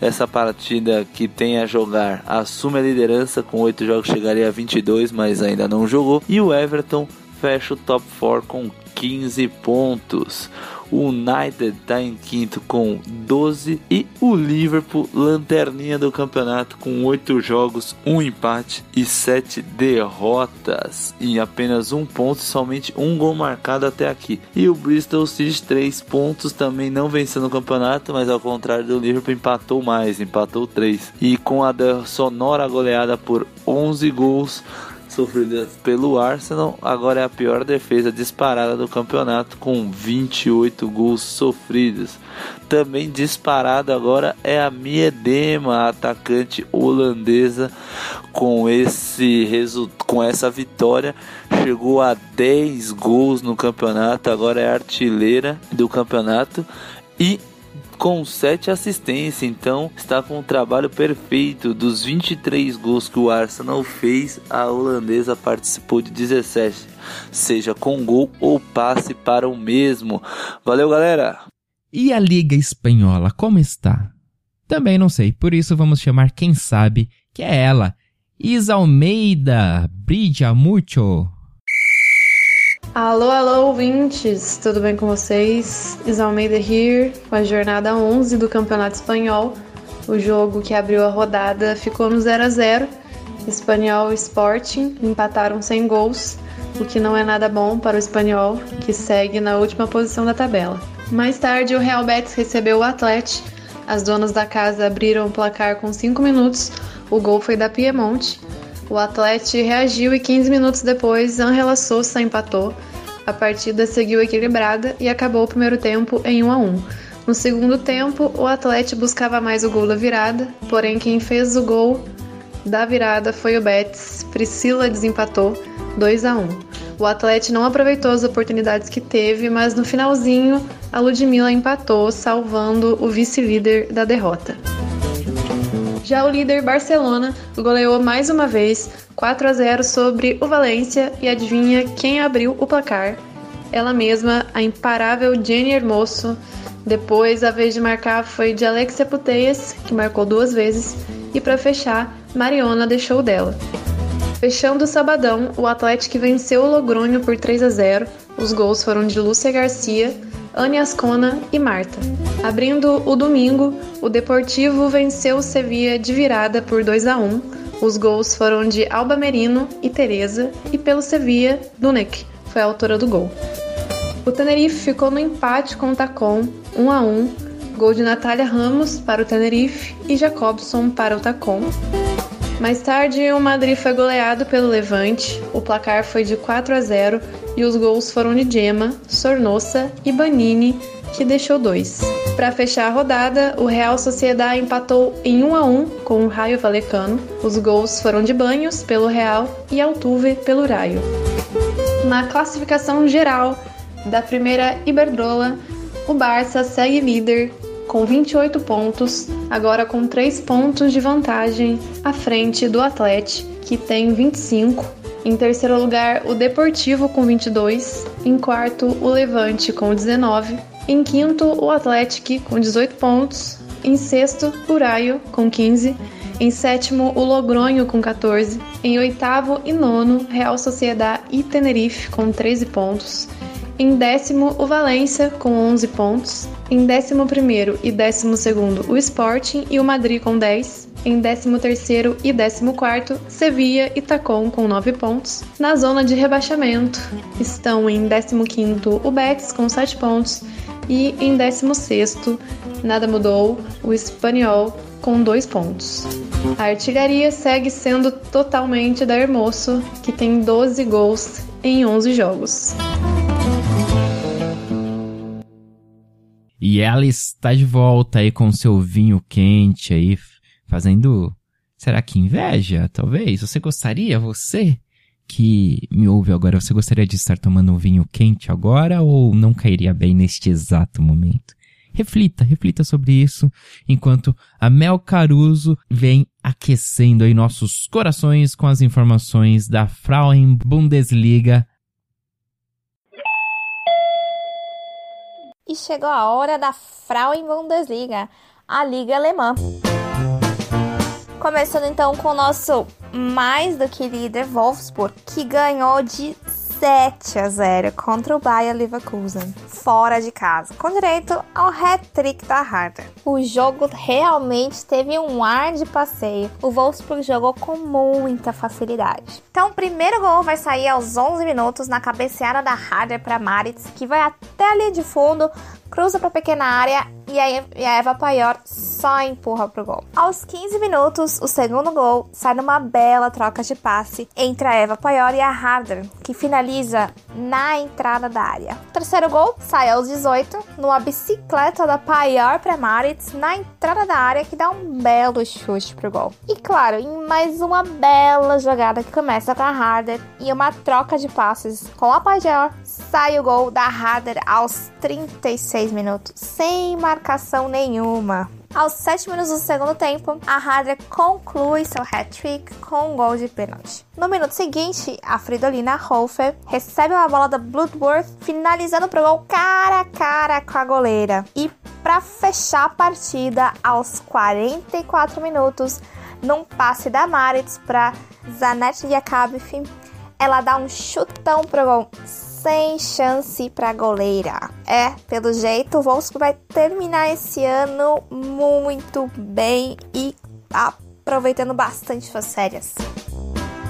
essa partida que tem a jogar. Assume a liderança com 8 jogos, chegaria a 22, mas ainda não jogou. E o Everton fecha o top 4 com 15 pontos. O United está em quinto com 12 e o Liverpool, lanterninha do campeonato, com 8 jogos, um empate e 7 derrotas. Em apenas um ponto, somente um gol marcado até aqui. E o Bristol City, 3 pontos, também não venceu no campeonato, mas ao contrário do Liverpool, empatou mais, empatou 3. E com a sonora goleada por 11 gols sofrida pelo Arsenal, agora é a pior defesa disparada do campeonato, com 28 gols sofridos. Também disparado agora é a Miedema, atacante holandesa, com esse com essa vitória chegou a 10 gols no campeonato, agora é artilheira do campeonato e com 7 assistências, então está com um trabalho perfeito. Dos 23 gols que o Arsenal fez, a holandesa participou de 17, seja com gol ou passe para o mesmo. Valeu, galera! E a Liga Espanhola, como está? Também não sei, por isso vamos chamar quem sabe, que é ela, Isa Almeida, brilla mucho. Alô, alô, ouvintes! Tudo bem com vocês? Isalmeida here, com a jornada 11 do Campeonato Espanhol. O jogo que abriu a rodada ficou no 0 a 0 Espanhol e Sporting empataram sem gols, o que não é nada bom para o Espanhol, que segue na última posição da tabela. Mais tarde, o Real Betis recebeu o Atlético. As donas da casa abriram o placar com 5 minutos. O gol foi da Piemonte. O Atlético reagiu e 15 minutos depois, Angela Sousa empatou. A partida seguiu equilibrada e acabou o primeiro tempo em 1 a 1. No segundo tempo, o Atlético buscava mais o gol da virada, porém quem fez o gol da virada foi o Betis. Priscila desempatou 2 a 1. O Atlético não aproveitou as oportunidades que teve, mas no finalzinho a Ludmilla empatou, salvando o vice-líder da derrota. Já o líder Barcelona goleou mais uma vez 4 a 0 sobre o Valência e adivinha quem abriu o placar? Ela mesma, a imparável Jenny Hermoso. Depois, a vez de marcar foi de Alexia Puteias, que marcou duas vezes, e para fechar, Mariona deixou dela. Fechando o sabadão, o Atlético venceu o Logrônio por 3 a 0. Os gols foram de Lúcia Garcia, Anne Ascona e Marta. Abrindo o domingo, o Deportivo venceu o Sevilla de virada por 2 a 1. Os gols foram de Alba Merino e Teresa e pelo Sevilla, Dunek foi a autora do gol. O Tenerife ficou no empate com o Tacon, 1 a 1. Gol de Natália Ramos para o Tenerife e Jacobson para o Tacon. Mais tarde, o Madrid foi goleado pelo Levante. O placar foi de 4 a 0 e os gols foram de Gemma, Sornosa e Banini, que deixou dois. Para fechar a rodada, o Real Sociedad empatou em 1 a 1 com o Raio Valecano. Os gols foram de Banhos pelo Real e Altuve pelo Raio. Na classificação geral da primeira Iberdrola, o Barça segue líder com 28 pontos, agora com 3 pontos de vantagem à frente do Atlético, que tem 25. Em terceiro lugar, o Deportivo com 22. Em quarto, o Levante com 19. Em quinto, o Atlético com 18 pontos. Em sexto, o Raio com 15. Em sétimo, o Logronho com 14. Em oitavo e nono, Real Sociedad e Tenerife com 13 pontos. Em décimo, o Valência, com 11 pontos. Em décimo primeiro e décimo segundo, o Sporting e o Madrid com 10. Em décimo terceiro e décimo quarto, Sevilla e Tacon com 9 pontos. Na zona de rebaixamento estão em décimo quinto o Betis com 7 pontos. E em décimo sexto, nada mudou, o Espanhol com 2 pontos. A artilharia segue sendo totalmente da Hermoso, que tem 12 gols em 11 jogos. E ela está de volta aí com seu vinho quente aí, fazendo. Será que inveja? Talvez? Você gostaria, você que me ouve agora, você gostaria de estar tomando um vinho quente agora ou não cairia bem neste exato momento? Reflita, reflita sobre isso, enquanto a Mel Caruso vem aquecendo aí nossos corações com as informações da Frauen Bundesliga E chegou a hora da Frauen Bundesliga, a liga alemã. Começando então com o nosso mais do que líder Wolfsburg, que ganhou de 7 a 0 contra o Bayer Leverkusen, fora de casa, com direito ao hat-trick da Harder. O jogo realmente teve um ar de passeio. O Wolfsburg jogou com muita facilidade. Então, o primeiro gol vai sair aos 11 minutos na cabeceada da Harder para Maritz, que vai até ali de fundo, cruza para pequena área e a, e a Eva Paior só empurra pro gol. Aos 15 minutos, o segundo gol sai numa bela troca de passe entre a Eva Paior e a Harder, que finaliza na entrada da área. O terceiro gol sai aos 18, numa bicicleta da Paior para Maritz na entrada da área, que dá um belo chute pro gol. E claro, em mais uma bela jogada que começa com a Harder e uma troca de passes com a Paior, sai o gol da Harder aos 36 minutos, sem marcação nenhuma. Aos 7 minutos do segundo tempo, a Harder conclui seu hat-trick com um gol de pênalti. No minuto seguinte, a Fridolina Hofer recebe uma bola da Bloodworth, finalizando pro gol cara a cara com a goleira. E para fechar a partida, aos 44 minutos, num passe da Maritz para Zanetti Jakabif, ela dá um chutão pro gol sem chance para goleira. É, pelo jeito, o Wolfsburg vai terminar esse ano muito bem e aproveitando bastante suas férias.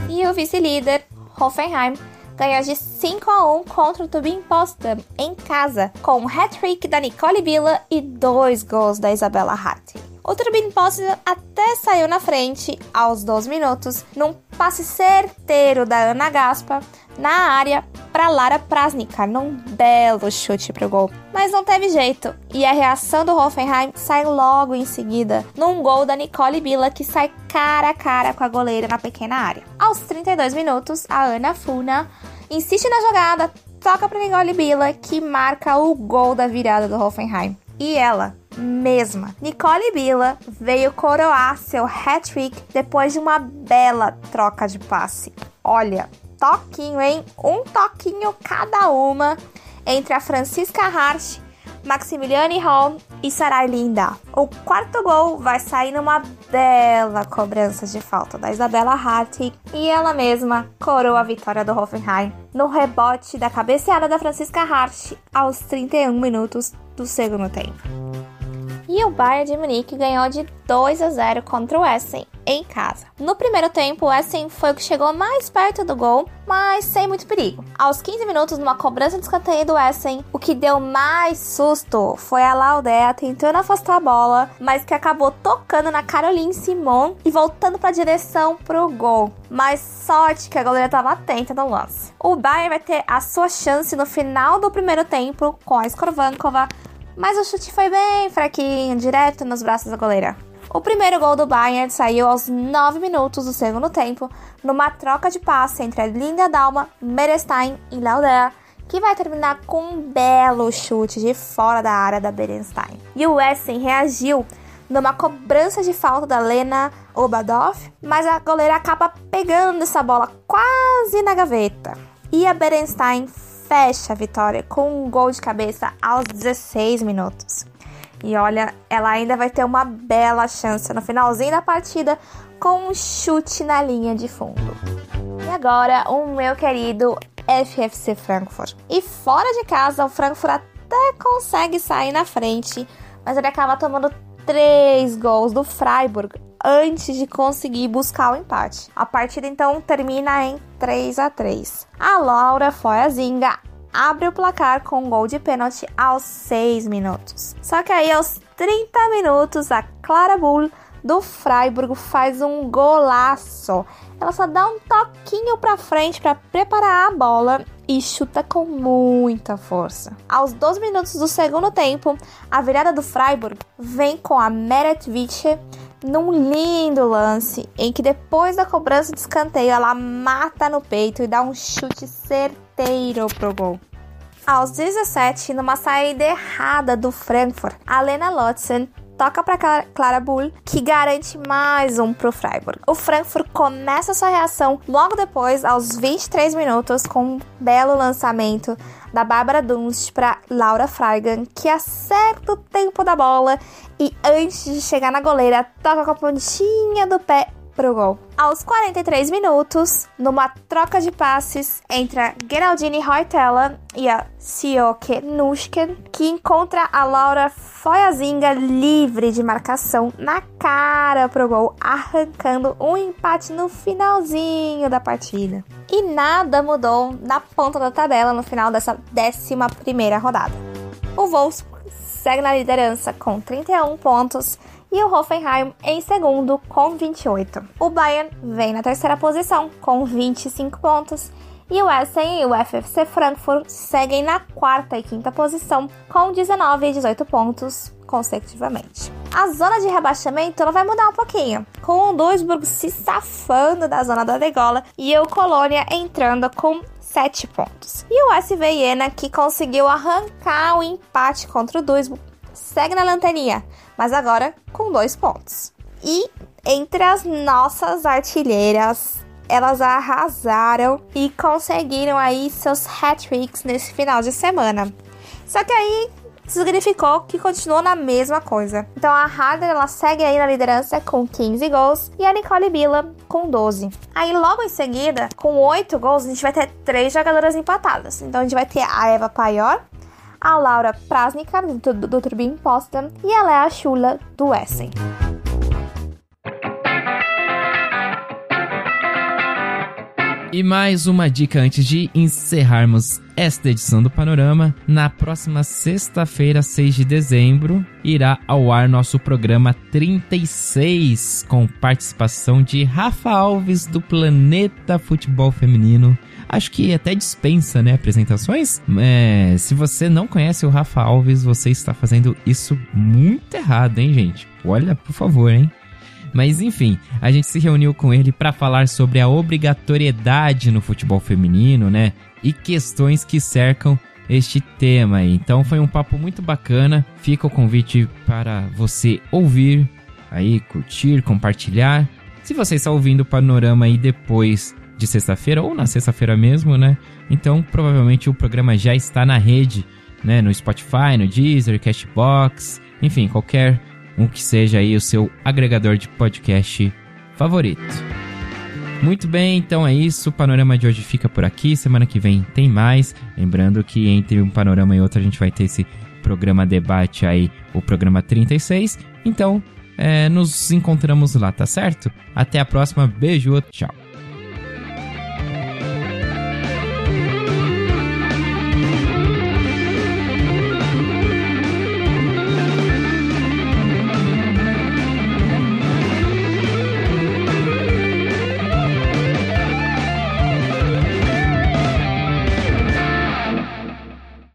E o vice-líder, Hoffenheim, ganha de 5 a 1 contra o Tubin Potsdam em casa, com um hat-trick da Nicole Villa e dois gols da Isabella Hart. O Turbine Potsdam até saiu na frente aos 12 minutos, num passe certeiro da Ana Gaspa na área para Lara Prasnica, num belo chute pro gol. Mas não teve jeito, e a reação do Hoffenheim sai logo em seguida, num gol da Nicole Bila que sai cara a cara com a goleira na pequena área. Aos 32 minutos, a Ana Funa insiste na jogada, toca para Nicole Bila que marca o gol da virada do Hoffenheim. E ela, mesma. Nicole Bila veio coroar seu hat-trick depois de uma bela troca de passe. Olha, toquinho, hein? Um toquinho cada uma entre a Francisca Hart, Maximiliane Hall e Sarai Linda. O quarto gol vai sair numa bela cobrança de falta da Isabela Hart e ela mesma coroa a vitória do Hoffenheim no rebote da cabeceada da Francisca Hart aos 31 minutos do segundo tempo. E o Bayern de Munique ganhou de 2 a 0 contra o Essen em casa. No primeiro tempo, o Essen foi o que chegou mais perto do gol, mas sem muito perigo. Aos 15 minutos, numa cobrança de escanteio do Essen, o que deu mais susto foi a Laudea tentando afastar a bola, mas que acabou tocando na Caroline Simon e voltando para a direção pro gol. Mas sorte que a goleira estava atenta no lance. O Bayern vai ter a sua chance no final do primeiro tempo com a Skorvankova mas o chute foi bem fraquinho, direto nos braços da goleira. O primeiro gol do Bayern saiu aos 9 minutos do segundo tempo, numa troca de passe entre a Linda Dalma, Merestein e Lauder, que vai terminar com um belo chute de fora da área da Berenstein. E o Essen reagiu numa cobrança de falta da Lena Obadov, mas a goleira acaba pegando essa bola quase na gaveta. E a Berenstein fecha a vitória com um gol de cabeça aos 16 minutos. E olha, ela ainda vai ter uma bela chance no finalzinho da partida com um chute na linha de fundo. E agora, o meu querido FFC Frankfurt. E fora de casa, o Frankfurt até consegue sair na frente, mas ele acaba tomando três gols do Freiburg antes de conseguir buscar o empate. A partida então termina em 3 a 3. A Laura Foyazinga abre o placar com um gol de pênalti aos 6 minutos. Só que aí aos 30 minutos a Clara Bull do Freiburg faz um golaço. Ela só dá um toquinho para frente para preparar a bola e chuta com muita força. Aos 12 minutos do segundo tempo, a virada do Freiburg vem com a Meret Witte num lindo lance em que depois da cobrança de escanteio ela mata no peito e dá um chute certeiro pro gol. Aos 17, numa saída errada do Frankfurt, a Lena Lotzen toca para Clara Bull, que garante mais um pro Freiburg. O Frankfurt começa sua reação logo depois, aos 23 minutos, com um belo lançamento da Bárbara Dunst para Laura Freigan, que acerta o tempo da bola e antes de chegar na goleira, toca com a pontinha do pé pro gol. Aos 43 minutos, numa troca de passes entre a Geraldine Reutella e a Sioke Nushken, que encontra a Laura Foyazinga livre de marcação na cara pro gol, arrancando um empate no finalzinho da partida. E nada mudou na ponta da tabela no final dessa 11 primeira rodada. O Wolfsburg segue na liderança com 31 pontos e o Hoffenheim em segundo com 28. O Bayern vem na terceira posição com 25 pontos e o Essen e o FFC Frankfurt seguem na quarta e quinta posição com 19 e 18 pontos consecutivamente. A zona de rebaixamento ela vai mudar um pouquinho, com o Duisburg se safando da zona da degola e o Colônia entrando com 7 pontos. E o SV Iena, que conseguiu arrancar o empate contra o Duisburg, segue na lanterninha, mas agora com 2 pontos. E entre as nossas artilheiras, elas arrasaram e conseguiram aí seus hat-tricks nesse final de semana. Só que aí significou que continuou na mesma coisa. Então a Harder ela segue aí na liderança com 15 gols e a Nicole Bila com 12. Aí logo em seguida, com 8 gols, a gente vai ter três jogadoras empatadas. Então a gente vai ter a Eva Paior, a Laura Prasnica do, do, do Turbine Potsdam e a Lea Schula do Essen. E mais uma dica antes de encerrarmos esta edição do Panorama. Na próxima sexta-feira, 6 de dezembro, irá ao ar nosso programa 36, com participação de Rafa Alves do Planeta Futebol Feminino. Acho que até dispensa, né, apresentações. É, se você não conhece o Rafa Alves, você está fazendo isso muito errado, hein, gente? Olha, por favor, hein? Mas enfim, a gente se reuniu com ele para falar sobre a obrigatoriedade no futebol feminino, né? E questões que cercam este tema aí. Então foi um papo muito bacana. Fica o convite para você ouvir, aí curtir, compartilhar. Se você está ouvindo o panorama aí depois de sexta-feira ou na sexta-feira mesmo, né? Então provavelmente o programa já está na rede, né? No Spotify, no Deezer, Cashbox, enfim, qualquer um que seja aí o seu agregador de podcast favorito. Muito bem, então é isso. O panorama de hoje fica por aqui. Semana que vem tem mais. Lembrando que entre um panorama e outro a gente vai ter esse programa debate aí, o programa 36. Então, é, nos encontramos lá, tá certo? Até a próxima. Beijo, tchau.